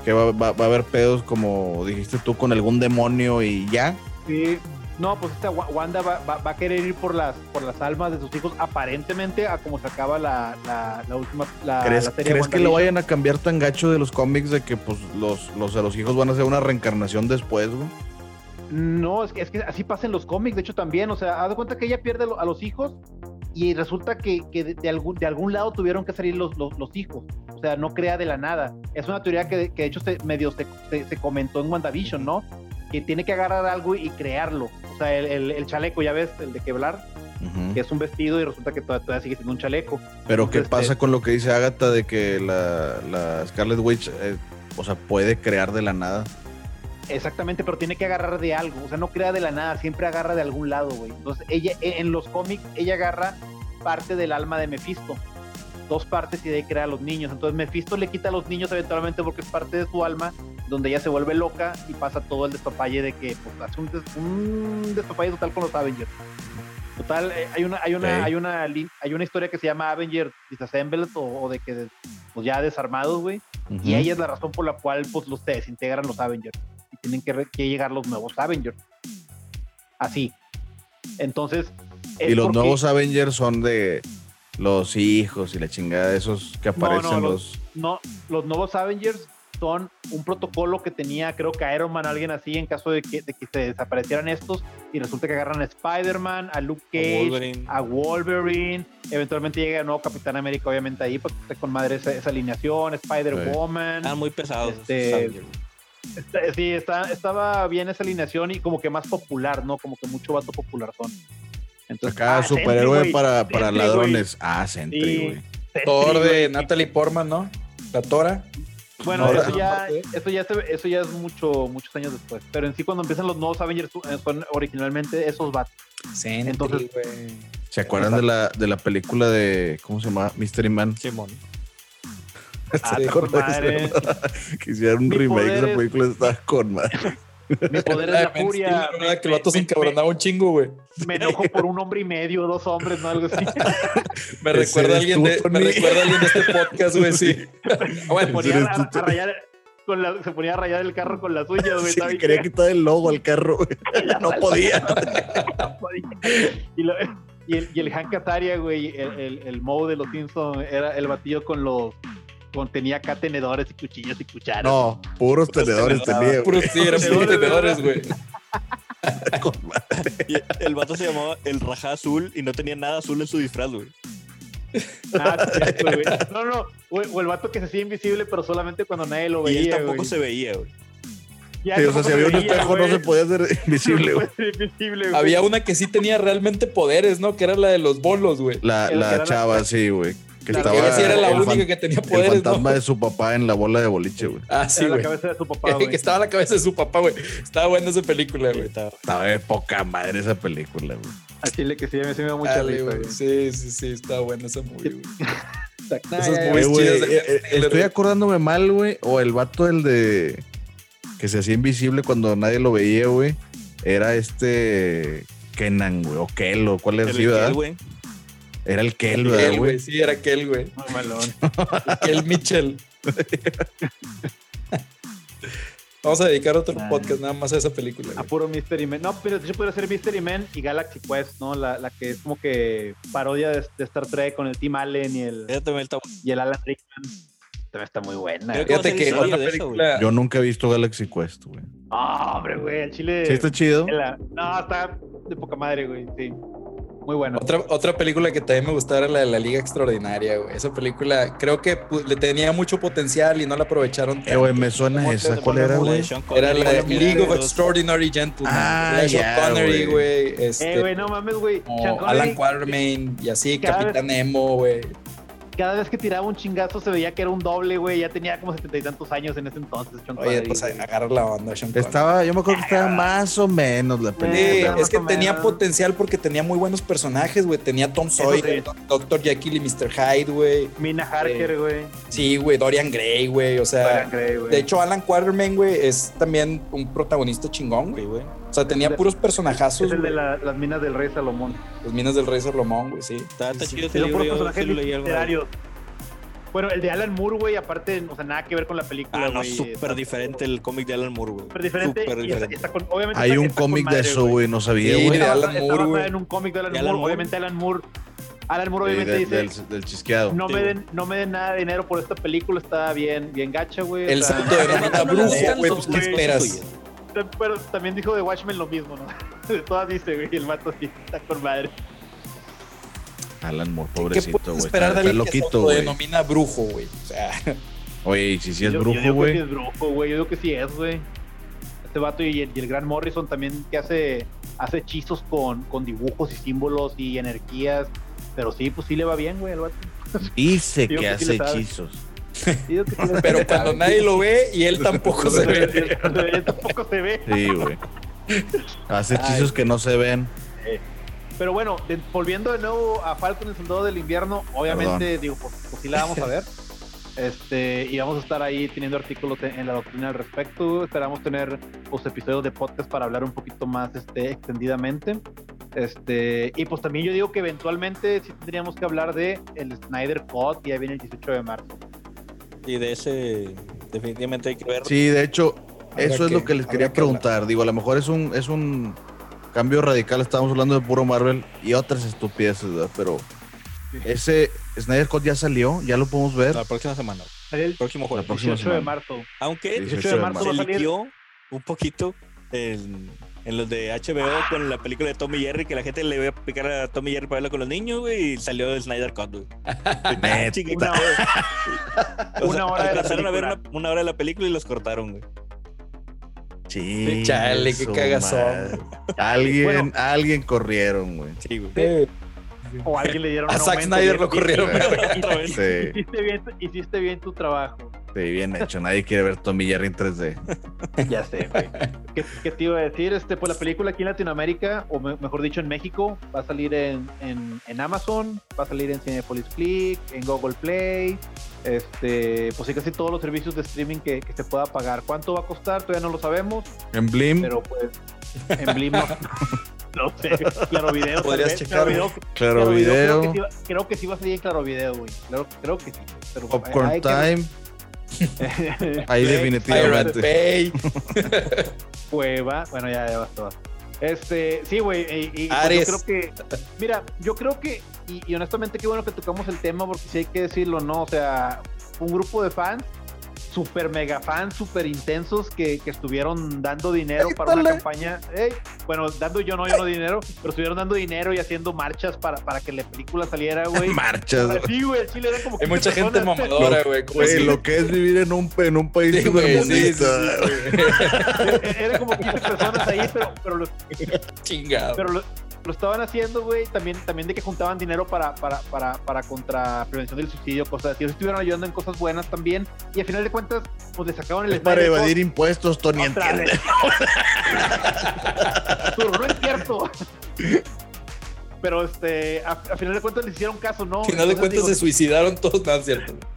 que va, va, va, a haber pedos, como dijiste tú, con algún demonio y ya. Sí, no, pues esta Wanda va, va, a querer ir por las, por las almas de sus hijos, aparentemente, a como se acaba la, la, última la, ¿Crees, serie ¿crees que lo vayan a cambiar tan gacho de los cómics de que pues los, los, los hijos van a ser una reencarnación después, güey? No, es que, es que así pasa en los cómics, de hecho también, o sea, haz de cuenta que ella pierde a los hijos y resulta que, que de, algún, de algún lado tuvieron que salir los, los, hijos, o sea, no crea de la nada. Es una teoría que, que de hecho se, medio se, se, comentó en WandaVision, ¿no? Que tiene que agarrar algo y crearlo. O sea, el, el, chaleco, ya ves, el de quebrar, que es un vestido y resulta que todavía, sigue siendo un chaleco. Pero ¿qué pasa eh, con lo que dice Agatha de que la, la Scarlet Witch, eh, o sea, puede crear de la nada? Exactamente, pero tiene que agarrar de algo, o sea, no crea de la nada, siempre agarra de algún lado, güey. Entonces, ella, e, en los cómics, ella agarra parte del alma de Mephisto, dos partes y de ahí crea a los niños. Entonces, Mephisto le quita a los niños eventualmente porque es parte de su alma donde ella se vuelve loca y pasa todo el despapalle de que pues, hace un, des, un despapalle total con los Avengers. Total, eh, hay una, hay una, hay una, hay una historia que se llama Avengers Disassembled o, de que pues ya desarmados, güey. Y ahí es la razón por la cual pues los desintegran los Avengers y tienen que, que llegar los nuevos Avengers. Así. Entonces. Y los nuevos Avengers son de los hijos y la chingada de esos que aparecen los, No, los nuevos Avengers son un protocolo que tenía, creo que Iron Man, alguien así, en caso de que, de que se desaparecieran estos, y resulta que agarran a Spider-Man, a Luke Cage, a Wolverine, eventualmente llega el nuevo Capitán América, obviamente ahí, porque está con madre esa, alineación, Spider-Woman. Están muy pesados. Este, sí, está, estaba bien esa alineación y como que más popular, ¿no? Como que mucho vato popular son. Entonces, Acá, ah, superhéroe para, para ladrones. Ah, Sentry, güey. Thor de Natalie Portman, ¿no? La Tora. Bueno, eso, ya, eso, ya eso ya es mucho, muchos años después. Pero en sí, cuando empiezan los nuevos Avengers, eh, son originalmente esos vatos. Sentry, Entonces, ¿Se acuerdan de la, de la película de, ¿cómo se llama? Mystery Man. Simón. Ah, que hicieron un remake de esa película, está con madre. Mi poder es la furia. que el vato se encabronaba un chingo, güey. Me enojo por un hombre y medio, dos hombres, ¿no? Algo así. me recuerda a alguien de, me recuerda alguien de este podcast, güey, sí. bueno, ponía a, rayar con la, se ponía a rayar el carro con las uñas, güey. Sí, quería quitar el logo al carro, güey. no podía. no podía. Y, lo, y, el, y el Hank Azaria, güey, el, el, el Moe de los Simpsons, era el batillo con los tenía acá tenedores y cuchillos y cucharas. No, puros, tenedores, tenía. Puros, sí, eran puros tenedores, güey. el vato se llamaba el Raja Azul y no tenía nada azul en su disfraz, güey. Ah, güey. No, no, o, el vato que se hacía invisible, pero solamente cuando nadie lo veía. Y él tampoco se veía, güey. Sí, o sea, si había un espejo no se podía hacer invisible, güey. Había una que sí tenía realmente poderes, ¿no? Que era la de los bolos, güey. La, la chava, sí, güey. Que estaba ella sí era la única que tenía poderes. El fantasma de su papá en la bola de boliche, güey. Ah, sí, güey. la cabeza de su papá, güey. que estaba la cabeza de su papá, güey. Estaba buena esa película, güey. Estaba, de poca madre esa película, güey. A Chile que sí, a mí sí me da mucha risa, güey. Sí, sí, sí, estaba buena esa movie, güey. Esas movies chidas. Eh, eh, estoy acordándome mal, güey. O el vato, el de. Que se hacía invisible cuando nadie lo veía, güey. Era este. Kenan, güey. O Kelo. ¿Cuál era así, verdad? güey. Era el Kel, güey? Sí, era Kel, güey. Muy malón. Kel Mitchell. Vamos a dedicar otro podcast nada más a esa película. A puro Mystery Man. No, pero de hecho podría ser Mystery Man y Galaxy Quest, ¿no? La, la que es como que parodia de, Star Trek con el Team Allen y el, y el Alan Rickman. También está muy buena. Fíjate que otra película... Yo nunca he visto Galaxy Quest, güey. Ah, hombre, güey. El chile. ¿Sí está chido? No, está de poca madre, güey. Sí. Muy bueno. Otra, otra película que también me gustaba era la de la Liga Extraordinaria, güey. Esa película creo que le tenía mucho potencial y no la aprovecharon. Eh, güey, me suena esa. ¿Cuál era, güey? Era la de League of Extraordinary Gentlemen. Ah, ya, Connery, güey. Este, eh, güey, no mames, güey. Alan Quartermain y así, Capitán Nemo, güey cada vez que tiraba un chingazo se veía que era un doble, güey. Ya tenía como setenta y tantos años en ese entonces, Sean Oye, pues agarra la onda, Sean Estaba, yo me acuerdo que estaba más o menos la película. Sí, es que tenía potencial porque tenía muy buenos personajes, güey. Tenía Tom Sawyer, Dr. Jekyll y Mr. Hyde, güey. Mina Harker, güey. Sí, güey, Dorian Gray, güey. O sea, de hecho, Alan Quarterman, güey, es también un protagonista chingón, güey. O sea, tenía puros personajazos. Es el de las minas del Rey Salomón. Las minas del Rey Salomón, güey, sí. Está, está chido. personajes literarios. Bueno, el de Alan Moore, güey, aparte, o sea, nada que ver con la película. Ah, no, súper diferente el cómic de Alan Moore, güey. Súper diferente. Super diferente. obviamente Hay un cómic de eso, güey, no sabía, güey. Sí, de Alan Moore, güey. en un cómic de Alan, Moore. Obviamente Alan Moore. Alan Moore obviamente dice del, del, chisqueado. No me, den, no me den nada de dinero por esta película, está bien, bien gacha, güey. El santo de la brujo, güey, pues qué esperas. Pero también dijo de Watchmen lo mismo, ¿no? De todas dice, güey, el mato sí está con madre. Alan Moore, pobrecito, güey. esperar de alguien que se denomina brujo, güey? O sea. Oye, si sí es brujo, güey. Yo digo que sí es brujo, güey. Yo digo que sí es, güey. Este vato y el, gran Morrison también que hace, hace hechizos con, con dibujos y símbolos y energías. Pero sí, pues sí le va bien, güey, el vato. Dice que, hace hechizos. Pero cuando nadie lo ve y él tampoco se ve. él tampoco se ve. Sí, güey. Hace hechizos que no se ven. Pero bueno, volviendo de nuevo a Falcon el Soldado del Invierno, obviamente, digo, pues, pues, sí la vamos a ver. Este, y vamos a estar ahí teniendo artículos en, la doctrina al respecto. Esperamos tener los pues, episodios de podcast para hablar un poquito más este, extendidamente. Este, y pues también yo digo que eventualmente sí tendríamos que hablar de el Snyder Cut, ya viene el 18 de marzo. Y de ese definitivamente hay que ver. Sí, de hecho, eso es lo que les quería preguntar. Digo, a lo mejor es un, es un cambio radical. Estábamos hablando de puro Marvel y otras estupideces, ¿verdad? Pero ese Snyder Cut ya salió, ya lo podemos ver. La próxima semana. El próximo jueves. El 18 de marzo. Aunque el 18 de marzo se un poquito en, en, los de HBO con la película de Tommy Jerry, que la gente le iba a picar a Tommy Jerry para verlo con los niños, güey, y salió el Snyder Cut, güey. una hora. una hora de la a ver una, una, hora de la película y los cortaron, güey. Sí. Chale, qué cagazón. Alguien, alguien corrieron, güey. Sí, güey. O alguien le dieron A Zack Snyder lo corrieron. Hiciste, bien, hiciste bien tu trabajo. Sí, bien hecho. Nadie quiere ver Tommy Jerry en 3D. Ya sé, güey. ¿Qué, te iba a decir? Este, pues la película aquí en Latinoamérica, o mejor dicho en México, va a salir en, en, Amazon, va a salir en Cinepolis Click, en Google Play, este, pues sí, casi todos los servicios de streaming que, que, se pueda pagar. ¿Cuánto va a costar? Todavía no lo sabemos. En Blim. Pero pues, en Blim no. no sé, Claro Video. Podrías checar. Claro Video. Creo, que sí, va a salir en Claro Video, güey. Creo, creo que sí. Pero Popcorn Time. Ahí definitivamente. Cueva. Bueno, ya, ya basta, Este, sí, güey. Y, pues yo creo que. Mira, yo creo que. Y, y honestamente, qué bueno que tocamos el tema, porque sí hay que decirlo, ¿no? O sea, un grupo de fans super mega fans, super intensos que, que estuvieron dando dinero para una campaña. bueno, dando yo no, yo no dinero, pero estuvieron dando dinero y haciendo marchas para, para que la película saliera, güey. marchas. Sí, güey, Chile era como Hay mucha gente mamadora, güey. Güey, lo que es vivir en un, en un país sí, güey, sí, sí, Eran como 15 personas ahí, pero, pero los. Chingado. Pero lo estaban haciendo, güey, también, también de que juntaban dinero para, para, para, para contra prevención del suicidio, cosas así. estuvieron ayudando en cosas buenas también. Y al final de cuentas, pues le sacaban el es Para evadir impuestos, Tony, entiende. Pero no es cierto. Pero este, a, final de cuentas le hicieron caso, ¿no? A final de cuentas se suicidaron todos.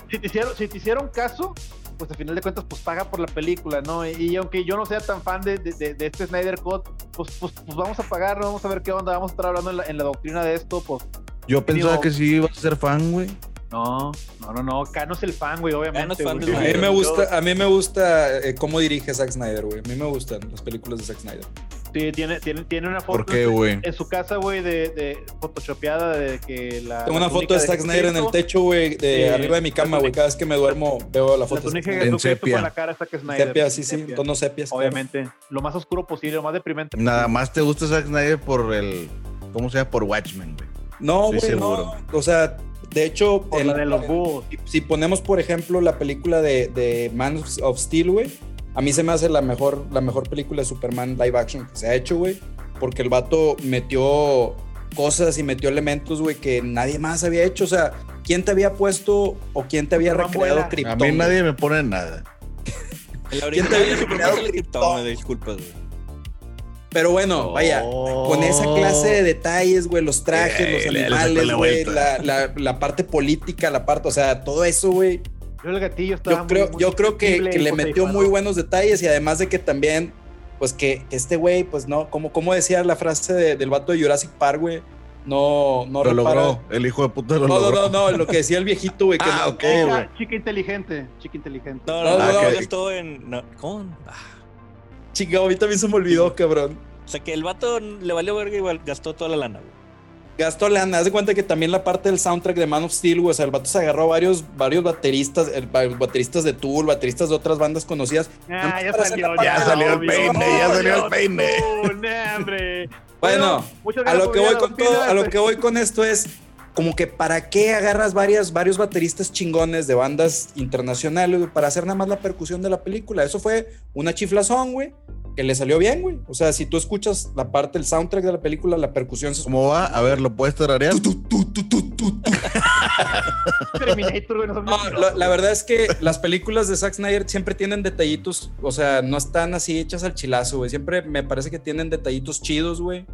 Si te, hicieron, si te hicieron caso, pues a final de cuentas, pues paga por la película, ¿no? Y, aunque yo no sea tan fan de, de, de, este Snyder Cut, pues, pues, pues, vamos a pagar, vamos a ver qué onda, vamos a estar hablando en la, en la doctrina de esto, pues. Yo pensaba que sí ibas a ser fan, güey. No, no, no, no, K no es el fan, güey, obviamente. a mí me gusta, a mí me gusta eh, cómo dirige Zack Snyder, güey. A mí me gustan las películas de Zack Snyder. Sí, tiene, tiene, tiene una foto ¿Por qué, güey? en, su casa, güey, de, de photoshopeada de que la. Tengo una foto de Zack Snyder en el techo, güey, de arriba de mi cama, güey. Cada vez que me duermo veo la foto. La en sepia. Con la cara Zack Snyder. Sepia, sí, sí, tonos sepias. Obviamente, lo más oscuro posible, lo más deprimente. Nada más te gusta Zack Snyder por el. ¿Cómo se llama? Por Watchmen, güey. No, güey, no. O sea, de hecho, por la de los búhos. Si, ponemos, por ejemplo, la película de, de Man of Steel, güey. A mí se me hace la mejor, la mejor película de Superman live action que se ha hecho, güey porque el vato metió cosas y metió elementos, güey, que nadie más había hecho. O sea, ¿quién te había puesto o quién te había recreado Krypton? A mí nadie me pone nada. ¿Quién te había recreado Krypton? Disculpas, güey. Pero bueno, vaya, con esa clase de detalles, güey, los trajes, los animales, güey, la, la, parte política, la parte, o sea, todo eso, güey. Yo el gatillo estaba Yo creo, yo creo que, que le metió muy buenos detalles y además de que también pues que este güey, pues no, como, como decía la frase del vato de Jurassic Park, güey, no, no lo logró, el hijo de puta lo no, logró. No, no, no, lo que decía el viejito, güey, que ah, no, okay, chica, inteligente, chica inteligente. No, no, no, ah, no, esto en, no, ¿cómo? Ah. Chica, a mí también se me olvidó, cabrón. O sea, que el vato le valió verga y gastó toda la lana, güey gastó lana. Haz de cuenta que también la parte del soundtrack de Man of Steel, güey. O sea, el vato se agarró varios, varios bateristas, el, bateristas de Tool, bateristas de otras bandas conocidas. Ah, ya salió, ya, salió el peine, ya salió el peine. Bueno, a lo que voy con todo, a lo que voy con esto es como que para qué agarras varias, varios bateristas chingones de bandas internacionales, para hacer nada más la percusión de la película. Eso fue una chiflazón, güey que le salió bien, güey. O sea, si tú escuchas la parte del soundtrack de la película, la percusión se... ¿Cómo va? A ver, ¿lo puedes tararear? no, la verdad es que las películas de Zack Snyder siempre tienen detallitos, o sea, no están así hechas al chilazo, güey. Siempre me parece que tienen detallitos chidos, güey.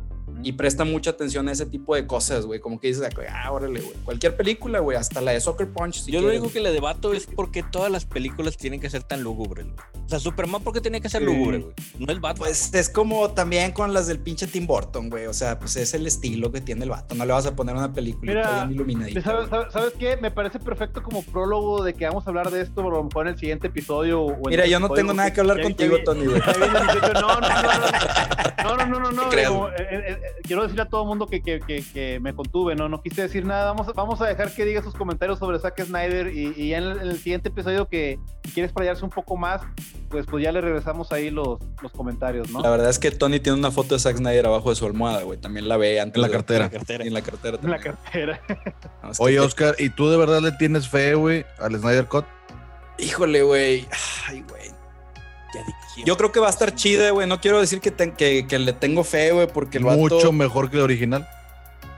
Y presta mucha atención a ese tipo de cosas, güey. Como que dices, ah, órale, güey. Cualquier película, güey. Hasta la de Soccer Punch. Yo lo único que le debato es por qué todas las películas tienen que ser tan lúgubres, güey. O sea, Superman, ¿por qué tenía que ser lúgubre, güey? No es Batman. Pues es como también con las del pinche Tim Burton, güey. O sea, pues es el estilo que tiene el vato. No le vas a poner una película bien iluminadita. ¿sabes, ¿sabes, qué? Me parece perfecto como prólogo de que vamos a hablar de esto, a lo mejor en el siguiente episodio. Mira, yo no tengo nada que hablar contigo, Tony, güey. No, no, no, no, no, no, no, no. Eh, eh, eh, quiero decirle a todo el mundo que, que, que, me contuve, no, no quise decir nada. Vamos, vamos a dejar que diga sus comentarios sobre Zack Snyder y, y ya en el, en el siguiente episodio que quieres explayarse un poco más, pues, pues ya le regresamos ahí los, los comentarios, ¿no? La verdad es que Tony tiene una foto de Zack Snyder abajo de su almohada, güey. También la ve antes. En la cartera. En la cartera. En la cartera. Oye, Oscar, ¿y tú de verdad le tienes fe, güey, al Snyder Cut? Híjole, güey. Ay, güey. Yo creo que va a estar chida, güey. No quiero decir que, que, que, le tengo fe, güey, porque el Mucho mejor que el original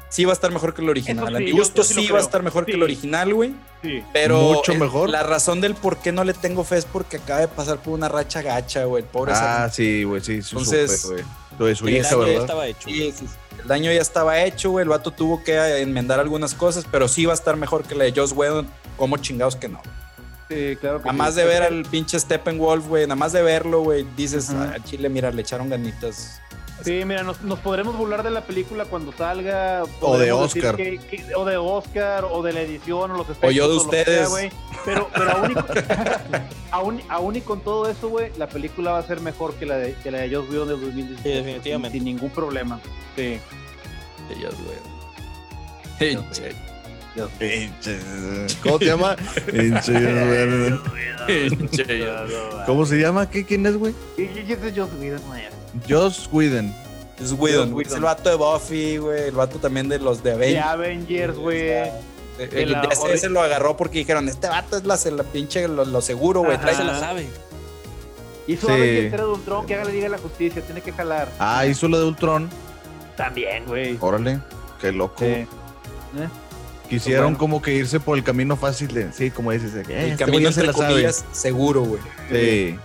sí va a estar mejor que el original. Sí, gusto sí, va a estar mejor que el original, güey. Sí. Pero mucho mejor. La razón del por qué no le tengo fe es porque acaba de pasar por una racha gacha, güey. El pobre Ah, sí, güey, sí. Entonces, güey. Lo de su hija, ¿verdad? Ya estaba hecho. Sí, sí, el daño ya estaba hecho, güey. El vato tuvo que enmendar algunas cosas, pero sí va a estar mejor que la de Joss Whedon. Como chingados que no. Sí, claro que Nada más de ver al pinche Steppenwolf, güey. Nada más de verlo, güey. Dices, a ah, Chile, mira, le echaron ganitas Sí, mira, nos, podremos burlar de la película cuando salga. O de Oscar. o de Oscar, o de la edición, o los efectos. O yo de ustedes. pero, pero aún, y, con todo eso, güey, la película va a ser mejor que la de, que la de Joss Whedon del 2017. Sí, definitivamente. Sin, ningún problema. Sí. De Joss Whedon. ¿Cómo se llama? ¿Cómo se llama? ¿Qué, ¿Quién es, güey? ¿Quién es Joss Whedon, Joss Whedon. Joss Whedon. Es el vato de Buffy, güey. El vato también de los de Avengers. De Avengers, güey. El, ese lo agarró porque dijeron, este vato es la, la pinche, lo, seguro, güey. Se la sabe. Hizo sí. Era de Ultron, que haga le diga la justicia, tiene que jalar. Ah, hizo lo de Ultron. También, güey. Órale, qué loco. ¿Eh? Quisieron como que irse por el camino fácil de, sí, como dices, el este camino se la sabe. seguro, güey. Sí.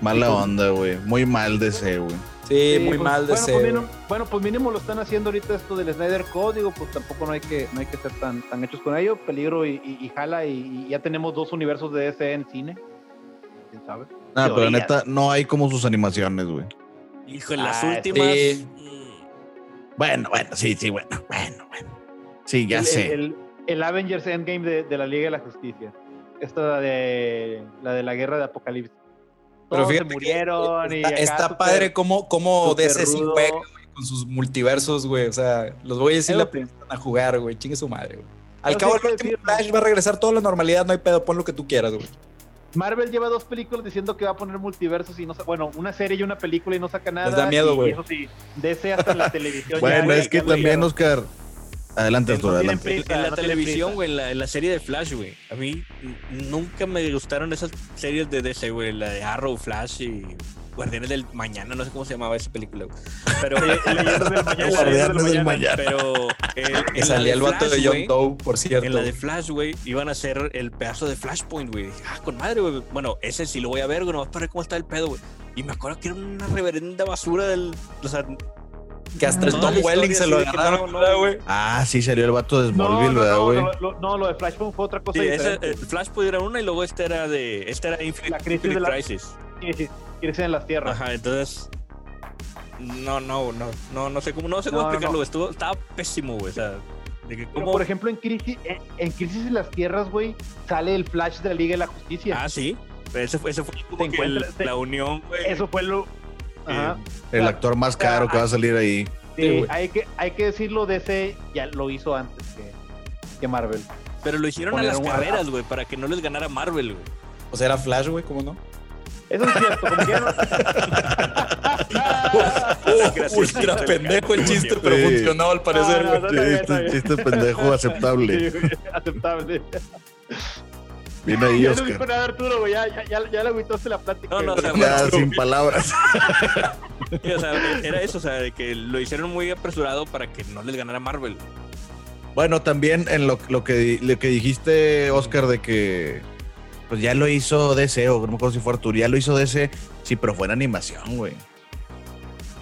Mala onda, güey. Muy mal de ese, güey. Sí, muy pues, mal de bueno, pues, bueno, pues mínimo lo están haciendo ahorita esto del Snyder Code, pues tampoco no hay que, no hay que ser tan, tan hechos con ello. Peligro y, jala, y, ya tenemos dos universos de ese en cine. ¿Quién sabe? Nah, pero neta, no hay como sus animaciones, güey. Hijo, en las ah, últimas. Mm. Bueno, bueno, sí, sí, bueno, bueno, bueno. Sí, ya sé. El, Avengers Endgame de, de, la Liga de la Justicia. Esta de la de la guerra de Apocalipsis. Pero fíjate se murieron está, y está padre como, como DC sí juega con sus multiversos, güey. O sea, los voy a decir la a jugar, güey. Chingue su madre, güey. Al cabo, el último Flash va a regresar toda la normalidad, no hay pedo, pon lo que tú quieras, güey. Marvel lleva dos películas diciendo que va a poner multiversos y no bueno, una serie y una película y no saca nada. Les da miedo, güey. Eso sí, DC hasta la televisión. bueno, es que también, Oscar, Adelante, Arturo, adelante. En la televisión, güey, en la, serie de Flash, güey. A mí nunca me gustaron esas series de DC, güey. La de Arrow, Flash y Guardianes del Mañana. No sé cómo se llamaba esa película, güey. Pero. Guardianes del Mañana. Pero. salía el vato de John Doe, por cierto. En la de Flash, güey, iban a hacer el pedazo de Flashpoint, güey. Ah, con madre, güey. Bueno, ese sí lo voy a ver, güey. No para ver cómo está el pedo, güey. Y me acuerdo que era una reverenda basura del. O sea, que hasta el Tom Welling se lo agarraron, güey. Ah, sí, salió el vato de Smallville, ¿verdad, güey? No, lo, de Flashpoint fue otra cosa. Sí, ese, el Flashpoint era una y luego este era de. Este era Infinite la crisis. De la, crisis. Sí, sí, crisis en las tierras. Ajá, entonces. No, no, no, no, no sé cómo, no sé cómo explicarlo. Estuvo, estaba pésimo, güey. O sea, de que como... por ejemplo, en crisis, en, crisis en las tierras, güey, sale el Flash de la Liga de la Justicia. Ah, sí. Pero ese fue, ese fue como que el, la unión, güey. Eso fue lo. Ajá. El actor más caro que va a salir ahí. Sí, hay, que, hay que decirlo, DC ya lo hizo antes que, Marvel. Pero lo hicieron a las carreras, güey, para que no les ganara Marvel, güey. O sea, era Flash, güey, ¿cómo no? Eso es cierto, como que Ultra pendejo el chiste, pero funcionó al parecer. No, chiste, pendejo aceptable. Sí, aceptable. Viene ahí, ya no dijo nada Arturo, güey. Ya, ya, ya, ya le agüitaste la plática. No, no, ya, sin palabras. o sea, era eso, o sea, de que lo hicieron muy apresurado para que no les ganara Marvel. Bueno, también en lo, lo, que, lo que dijiste, Oscar, de que pues ya lo hizo DC, o no me acuerdo si fue Arturo, ya lo hizo DC, sí, pero fue en animación, güey.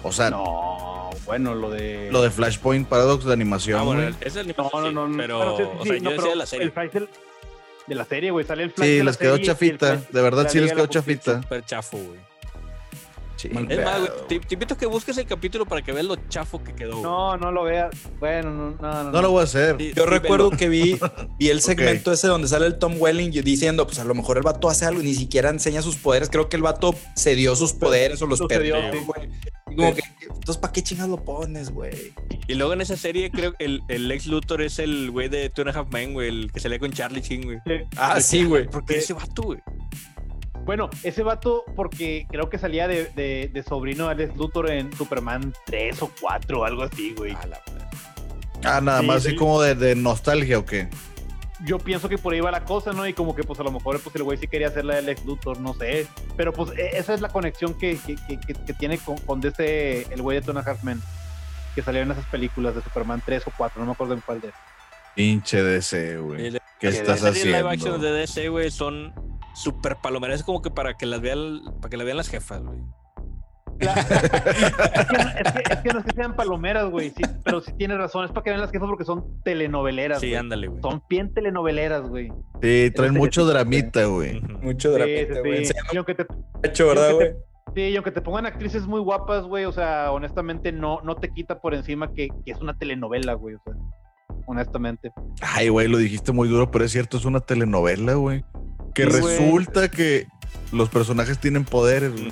O sea, no, bueno, lo de. Lo de Flashpoint Paradox de animación. Ah, bueno, es el animación. No, no, no, pero, o sea, yo decía la serie. De la serie, güey. Sale el Flash. Sí, les quedó chafita. De verdad, sí les quedó chafita. Súper chafo, güey. Es más, güey, te, invito a que busques el capítulo para que veas lo chafo que quedó. No, no lo veas. Bueno, no, no, no. No lo voy a hacer. Yo recuerdo que vi, vi el segmento ese donde sale el Tom Welling diciendo, pues a lo mejor el vato hace algo y ni siquiera enseña sus poderes. Creo que el vato cedió sus poderes o los perdió, güey. Como que, entonces, ¿para qué chingas lo pones, güey? Y luego en esa serie, creo que el, el ex Luthor es el güey de Two and a Half Men, güey, el que se lee con Charlie Chin, güey. Ah, sí, güey. ¿Por qué ese vato, güey? Bueno, ese vato, porque creo que salía de, de, de sobrino de Alex Luthor en Superman 3 o 4 o algo así, güey. Ah, nada más así como de, de, nostalgia o qué. Yo pienso que por ahí va la cosa, ¿no? Y como que pues a lo mejor pues el güey sí quería hacer la de Lex Luthor, no sé. Pero pues e, esa es la conexión que, que, que, que tiene con, con ese, el güey de Tona Hartman, que salió en esas películas de Superman 3 o 4, no me acuerdo en cuál de. Pinche DC, güey. ¿Qué estás haciendo? Las live action de DC, güey, son súper palomeras. Es como que para que las vean, para que las vean las jefas, güey. es, que, es, que, no es que sean palomeras, güey, sí, pero sí tienes razón, es para que vean las jefas porque son telenoveleras. Sí, ándale, güey. Son bien telenoveleras, güey. Sí, traen mucho dramita, güey. Mucho dramita, güey. Sí, sí. aunque te, hecho, ¿verdad, güey? Sí, y aunque te pongan actrices muy guapas, güey, o sea, honestamente no, no te quita por encima que, que es una telenovela, güey, o sea, honestamente. Ay, güey, lo dijiste muy duro, pero es cierto, es una telenovela, güey. Que resulta que los personajes tienen poderes, güey.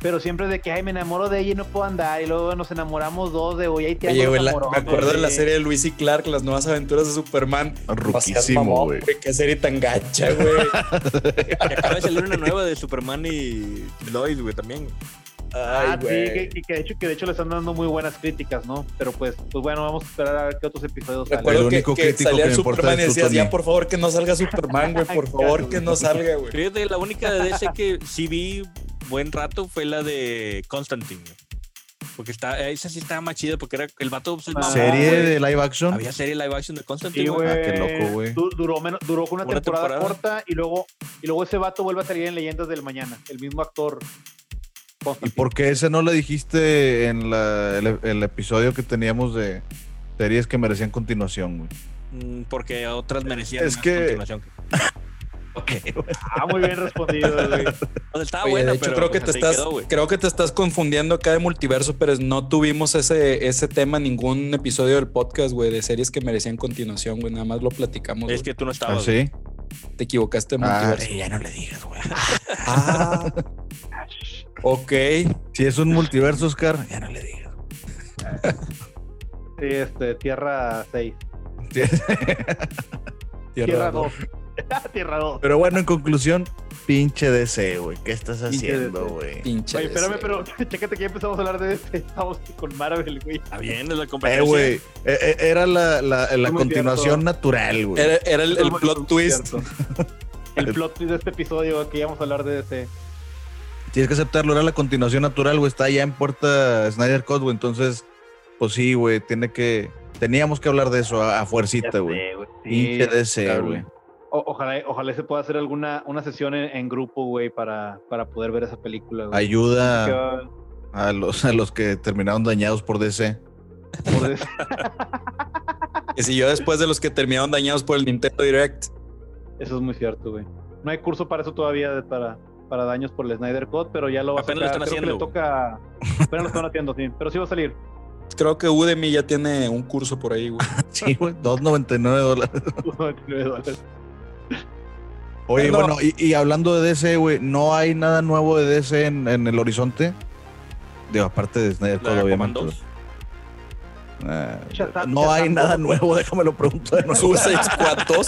Pero siempre de que, ay, me enamoro de ella y no puedo andar. Y luego nos enamoramos dos de, hoy ahí te Oye, güey, me acuerdo de la serie de Luis y Clark, Las Nuevas Aventuras de Superman. Ruquísimo, güey. Qué serie tan gacha, güey. acaba de salir una nueva de Superman y Lois, güey, también. Ay, ah, sí, que, que, de hecho, que de hecho le están dando muy buenas críticas, ¿no? Pero pues, pues bueno, vamos a esperar a ver qué otros episodios salen. Recuerdo que, que salía que Superman y decías, ya por favor que no salga Superman, güey, por favor que no salga, güey. Fíjate, la única de DC que sí vi buen rato fue la de Constantine. Porque está, esa sí estaba más chida porque era el vato. Ah, ¿Serie de live action? Había serie live action de Constantine. Sí, ah, qué loco, güey. Duró, menos, duró una, una temporada, corta y luego, y luego ese vato vuelve a salir en Leyendas del Mañana. El mismo actor. ¿Y por qué ese no le dijiste en la, el, episodio que teníamos de series que merecían continuación, güey? Mm, porque otras merecían es que... continuación. Ah, muy bien respondido, güey. Estaba buena, de hecho, creo que pues, te estás, creo que te estás confundiendo acá de multiverso, pero no tuvimos ese, ese tema en ningún episodio del podcast, güey, de series que merecían continuación, güey. Nada más lo platicamos. Es que tú no estabas. ¿Ah, sí? Te equivocaste de ah, multiverso. ya no le digas, güey. ah. ok. Si es un multiverso, Oscar, ya no le digas. Sí, este, Tierra 6. Tierra 2. Tierra 2. Pero bueno, en conclusión, pinche DC, güey. ¿Qué estás haciendo, güey? Pinche Oye, espérame, pero chécate que ya empezamos a hablar de DC. Estamos con Marvel, güey. Está bien, es la competencia. Eh, güey. Eh, eh, era la, la, la continuación natural, güey. Era, era el, el plot twist. el plot twist de este episodio que íbamos a hablar de DC. Tienes que aceptarlo, era la continuación natural, güey. Está ya en puerta Snyder Code, güey. Entonces, pues sí, güey. Tiene que. Teníamos que hablar de eso a, fuercita, güey. Pinche DC, güey ojalá, ojalá se pueda hacer alguna una sesión en, grupo, güey, para, para poder ver esa película. Ayuda a los, a los que terminaron dañados por DC. Por DC. que si yo después de los que terminaron dañados por el Nintendo Direct. Eso es muy cierto, güey. No hay curso para eso todavía, para, para daños por el Snyder Code, pero ya lo va a Apenas lo están haciendo. le toca... Apenas lo están haciendo, sí. Pero sí va a salir. Creo que Udemy ya tiene un curso por ahí, güey. sí, güey. 2.99 dólares. 2.99 dólares. Oye, bueno, y, hablando de DC, güey, ¿no hay nada nuevo de DC en, el horizonte? Digo, aparte de Snyder Code, obviamente. Ah, no hay nada nuevo, déjame lo pregunto de nuevo. Suicide Squad 2.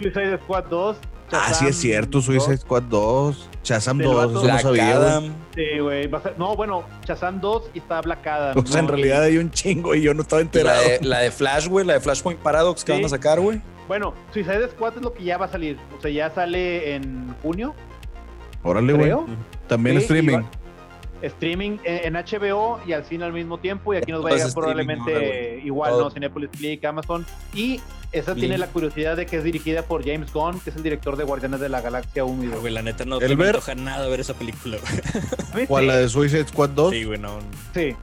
Suicide Squad 2. ah, sí es cierto, Suicide Squad 2. Shazam 2, eso no sabía. Sí, güey. No, bueno, Shazam 2 y está Black Adam. O sea, en realidad hay un chingo y yo no estaba enterado. La de, la de Flash, güey, la de Flashpoint Paradox que van a sacar, güey. Bueno, Suicide Squad es lo que ya va a salir. O sea, ya sale en junio. Órale, güey. También streaming. Streaming en, HBO y al cine al mismo tiempo. Y aquí nos va a llegar probablemente igual, ¿no? Cinepolis Click, Amazon. Y esa tiene la curiosidad de que es dirigida por James Gunn, que es el director de Guardianes de la Galaxia 1 y 2. Güey, la neta no te me antoja nada ver esa película, güey. ¿Cuál, la de Suicide Squad 2? Sí, güey, no. Sí.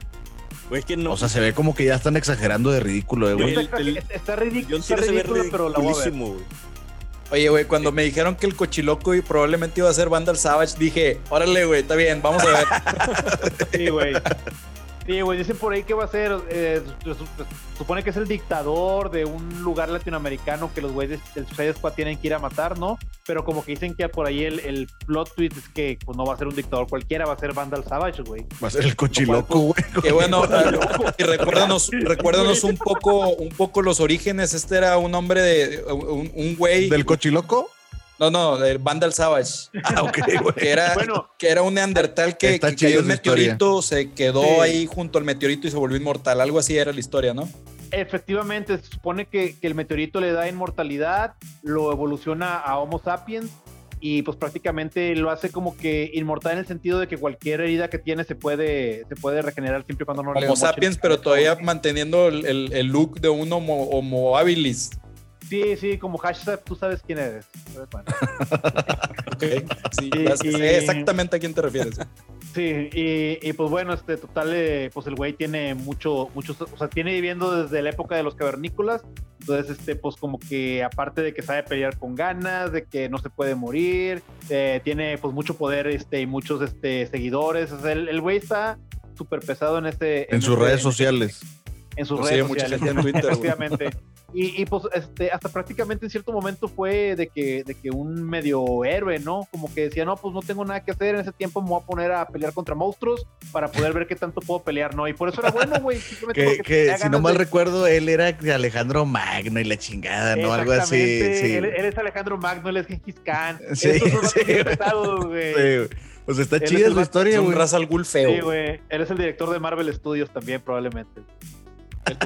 O sea, se ve como que ya están exagerando de ridículo, eh, güey. Está, ridículo, está ridículo, pero la voy a ver. Oye, güey, cuando me dijeron que el cochiloco y probablemente iba a ser Vandal Savage, dije, órale, güey, está bien, vamos a ver. sí, güey. Sí, güey, dicen por ahí que va a ser, eh, supone que es el dictador de un lugar latinoamericano que los güeyes del Suicide Squad tienen que ir a matar, ¿no? Pero como que dicen que por ahí el, el plot twist es que pues, no va a ser un dictador cualquiera, va a ser Vandal Savage, güey. Va a ser el cochiloco, pues, güey. Que bueno, y recuérdanos, recuérdanos un poco, un poco los orígenes. Este era un hombre de un güey. ¿Del cochiloco? No, no, el Vandal Savage. Ah, ok, güey. Que era, que era un neandertal que, que cayó un meteorito, se quedó ahí junto al meteorito y se volvió inmortal. Algo así era la historia, ¿no? Efectivamente, se supone que, el meteorito le da inmortalidad, lo evoluciona a Homo sapiens y pues prácticamente lo hace como que inmortal en el sentido de que cualquier herida que tiene se puede, se puede regenerar siempre y cuando no Homo le Homo sapiens, pero todavía manteniendo el, el, look de un Homo, homo habilis. Sí, sí, como hashtag, tú sabes quién eres. ok, sí, exactamente a quién te refieres. Sí, y, pues bueno, este total, eh, pues el güey tiene mucho, muchos, o sea, tiene viviendo desde la época de los cavernícolas, entonces, este, pues como que aparte de que sabe pelear con ganas, de que no se puede morir, eh, tiene pues mucho poder, este, y muchos, este, seguidores, o sea, el, güey está súper pesado en este... En, sus este, redes sociales. En sus redes sociales, en Twitter. Efectivamente. Y, pues este, hasta prácticamente en cierto momento fue de que, de que un medio héroe, ¿no? Como que decía, no, pues no tengo nada que hacer, en ese tiempo me voy a poner a pelear contra monstruos para poder ver qué tanto puedo pelear, ¿no? Y por eso era bueno, güey. que, si no mal recuerdo, él era Alejandro Magno y la chingada, ¿no? Algo así. Sí. Él, es Alejandro Magno, él es Gengis Khan. Sí, sí. güey. Pues está chida la historia, güey. Un Razal Ghul feo. Sí, güey. Él es el director de Marvel Studios también, probablemente.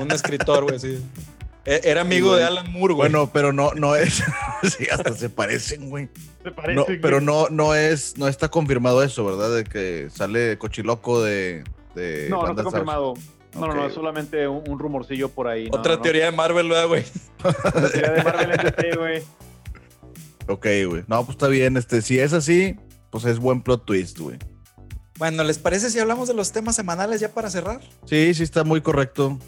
Un escritor, güey, sí. E-, era amigo de Alan Moore, güey. Bueno, pero no, no es. sí, hasta se parecen, güey. Se parecen. No, pero no, no es, no está confirmado eso, ¿verdad? De que sale Cochiloco de. de no, no está confirmado. No, no, no, es solamente un, rumorcillo por ahí. Otra teoría de Marvel, güey. Otra teoría de Marvel es güey. Ok, güey. No, pues está bien. Este, si es así, pues es buen plot twist, güey. Bueno, ¿les parece si hablamos de los temas semanales ya para cerrar? Sí, sí, está muy correcto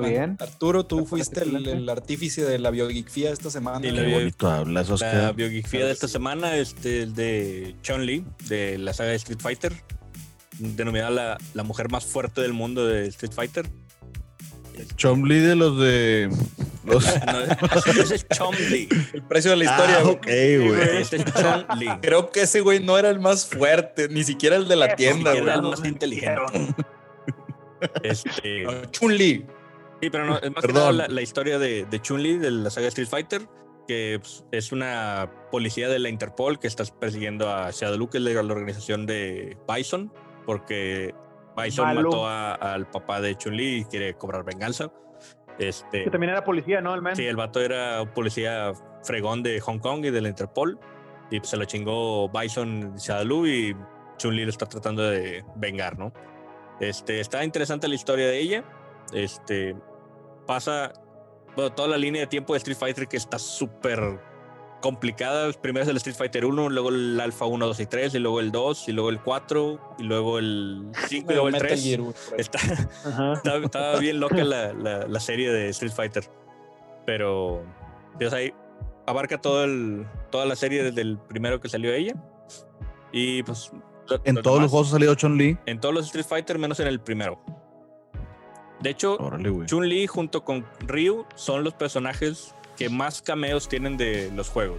bien. Arturo, tú fuiste el, artífice de la biogeekfía esta semana. la, la biogeekfía de esta semana es el de Chun-Li, de la saga de Street Fighter, denominada la, la mujer más fuerte del mundo de Street Fighter. Chomli de los de. Los... ese es Chomli. El precio de la historia. Ah, ok, güey. Ese es Chomli. Creo que ese güey no era el más fuerte, ni siquiera el de la tienda, güey. Era el más inteligente. este. Chun-Li. Sí, pero no, es más que nada la, historia de, de Chun-Li de la saga Street Fighter, que pues, es una policía de la Interpol que está persiguiendo a Shadow que es la organización de Bison, porque Bison mató al papá de Chun-Li y quiere cobrar venganza. Este, que también era policía, ¿no? El Sí, el vato era policía fregón de Hong Kong y de la Interpol. Y pues, se lo chingó Bison Shadaloo y Chun-Li lo está tratando de vengar, ¿no? Este, está interesante la historia de ella. Este, pasa toda la línea de tiempo de Street Fighter que está súper complicada. Primero es el Street Fighter 1, luego el Alpha 1, 2 y 3, y luego el 2, y luego el 4, y luego el 5, y luego el 3. está, bien loca la, la, serie de Street Fighter. Pero, Dios, ahí abarca todo el, toda la serie desde el primero que salió ella. Y pues. En todos los juegos ha salido Chun-Li. En todos los Street Fighter, menos en el primero. De hecho, Chun-Li junto con Ryu son los personajes que más cameos tienen de los juegos.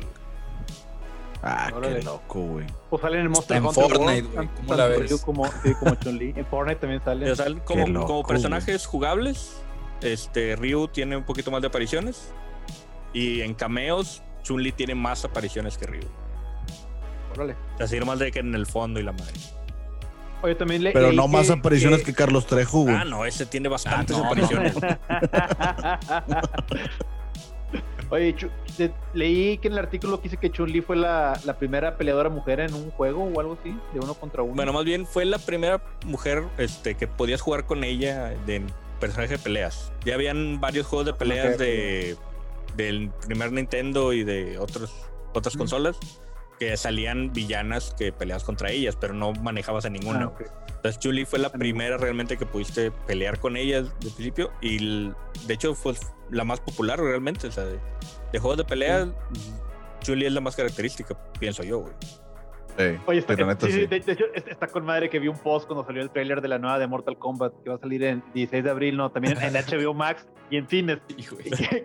Ah, qué loco, güey. O salen en Monster en Fortnite, güey. ¿Cómo la ves? Como, sí, como Chun-Li. En Fortnite también sale. O sea, como, como personajes jugables, este, Ryu tiene un poquito más de apariciones. Y en cameos, Chun-Li tiene más apariciones que Ryu. Órale. O sea, más de que en el fondo y la madre. Oye, también le, Pero no más apariciones que, Carlos Trejo, Ah, no, ese tiene bastantes ah, apariciones. Oye, leí que en el artículo dice que Chun-Li fue la, primera peleadora mujer en un juego o algo así, de uno contra uno. Bueno, más bien fue la primera mujer este, que podías jugar con ella de personaje de peleas. Ya habían varios juegos de peleas de, del primer Nintendo y de otros, otras consolas que salían villanas que peleabas contra ellas, pero no manejabas a ninguna. Ah, Entonces Julie fue la primera realmente que pudiste pelear con ellas de principio y de hecho fue la más popular realmente. O sea, de, juegos de pelea, Julie es la más característica, pienso yo, güey. Oye, está, de, hecho, está con madre que vi un post cuando salió el trailer de la nueva de Mortal Kombat que va a salir en 16 de abril, no, también en HBO Max y en cines.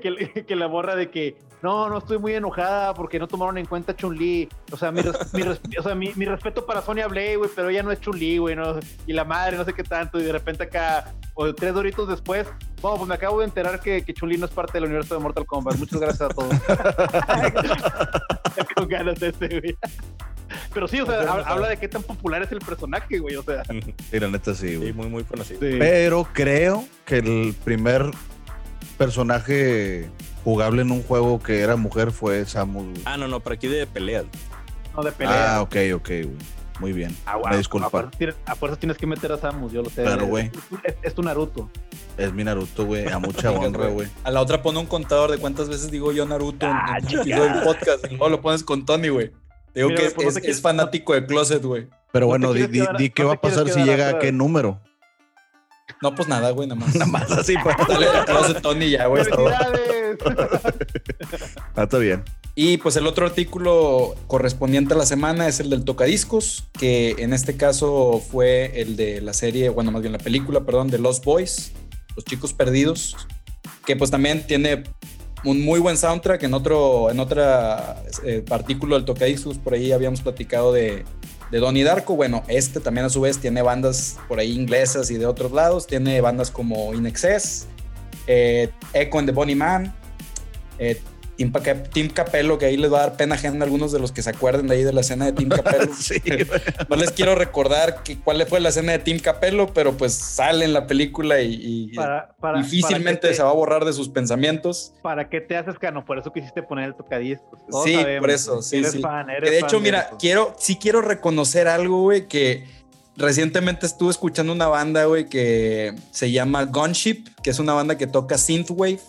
Que, que, la borra de que no, no estoy muy enojada porque no tomaron en cuenta Chun-Li. O sea, mi, o sea mi, respeto para Sonya Blade, güey, pero ella no es Chun-Li, güey, ¿no? y la madre, no sé qué tanto. Y de repente acá, o tres doritos después, bueno, pues me acabo de enterar que, que Chun-Li no es parte del universo de Mortal Kombat. Muchas gracias a todos. con ganas de este, güey. Pero sí, o sea, habla, de qué tan popular es el personaje, güey. O sea. Sí, la neta sí, güey. Sí, muy, muy conocido. Pero creo que el primer personaje jugable en un juego que era mujer fue Samus. Ah, no, no, pero aquí de pelea. No, de pelea. Ah, ok, ok, güey. Muy bien. Ah, Me disculpa. A fuerza, tienes que meter a Samus, yo lo sé. Claro, güey. Es, tu Naruto. Es mi Naruto, güey. A mucha honra, güey. A la otra pone un contador de cuántas veces digo yo Naruto en, ah, el podcast. Y luego lo pones con Tony, güey. Digo que es, fanático de Closet, güey. Pero bueno, di, qué va a pasar si llega a qué número. No, pues nada, güey, nada más. Nada más así, pues. Dale Closet Tony ya, güey. ah, está bien. Y pues el otro artículo correspondiente a la semana es el del tocadiscos, que en este caso fue el de la serie, bueno, más bien la película, perdón, de Lost Boys, Los Chicos Perdidos, que pues también tiene un muy buen soundtrack. En otro, en otra eh, artículo del Tocadiscos, por ahí habíamos platicado de, de Donnie Darko. Bueno, este también a su vez tiene bandas por ahí inglesas y de otros lados. Tiene bandas como In Excess, eh, Echo and the Bonnie Man, eh, Team, Capello, que ahí les va a dar pena ajena a algunos de los que se acuerden de ahí de la escena de Team Capello. no les quiero recordar que, cuál fue la escena de Team Capello, pero pues sale en la película y, difícilmente se va a borrar de sus pensamientos. ¿Para qué te haces cano? Por eso quisiste poner el tocadiscos. sí, por eso, sí, eres Fan, de hecho, mira, quiero, sí quiero reconocer algo, güey, que recientemente estuve escuchando una banda, güey, que se llama Gunship, que es una banda que toca synthwave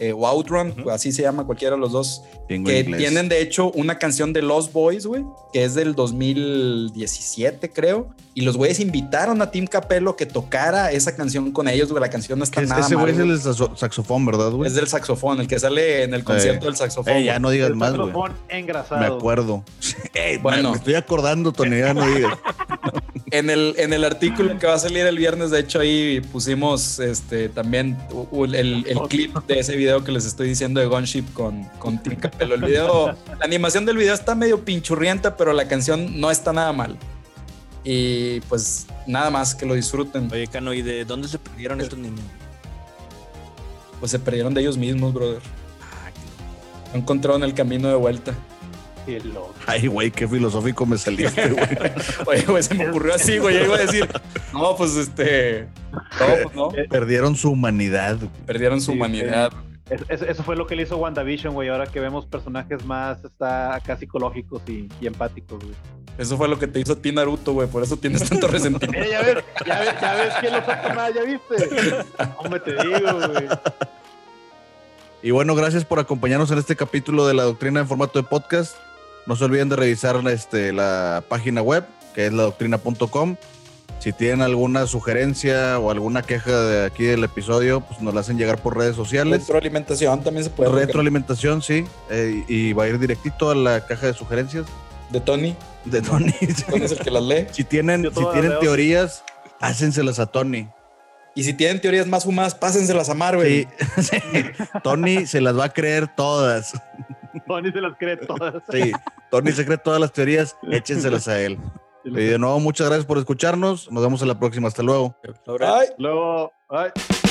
eh, o Outrun, así se llama cualquiera de los dos, que tienen de hecho una canción de Lost Boys, güey, que es del 2017, creo, y los güeyes invitaron a Tim Capello que tocara esa canción con ellos, güey, la canción no está nada Ese güey es el saxofón, ¿verdad, güey? Es del saxofón, el que sale en el concierto del saxofón. Eh, ya no digas más, güey. saxofón engrasado. Me acuerdo. bueno, me estoy acordando, Tony, ya no digas. en el, en el artículo que va a salir el viernes, de hecho, ahí pusimos este, también el, el clip de ese video que les estoy diciendo de Gunship con, con Tim Capello. El video, la animación del video está medio pinchurrienta, pero la canción no está nada mal. Y pues nada más que lo disfruten. Oye, Cano, ¿y de dónde se perdieron estos niños? Pues se perdieron de ellos mismos, brother. Ah, encontraron el camino de vuelta. Ay, güey, qué filosófico me saliste, güey. Oye, güey, se me ocurrió así, güey. Yo iba a decir, no, pues este. No, pues no. Perdieron su humanidad. Perdieron su humanidad. Eso, fue lo que le hizo WandaVision, güey. Ahora que vemos personajes más está acá psicológicos y, empáticos, güey. Eso fue lo que te hizo a ti Naruto, güey. Por eso tienes tanto resentimiento. ya ves, ya ves, ya ves quién lo saca más, ya viste. Hombre, te digo, güey. Y bueno, gracias por acompañarnos en este capítulo de la doctrina en formato de podcast. No se olviden de revisar este, la página web, que es ladoctrina.com. Si tienen alguna sugerencia o alguna queja de aquí del episodio, pues nos la hacen llegar por redes sociales. Retroalimentación también se puede. Retroalimentación, sí. Eh, y va a ir directito a la caja de sugerencias. De Tony. De Tony. Tony es el que las lee. Si tienen, si tienen teorías, hácenselas a Tony. Y si tienen teorías más fumadas, pásenselas a Marvel. Sí. Tony se las va a creer todas. Tony se las cree todas. Sí, Tony se cree todas las teorías, échenselas a él. Y de nuevo, muchas gracias por escucharnos. Nos vemos en la próxima. Hasta luego. Bye. Luego. Bye.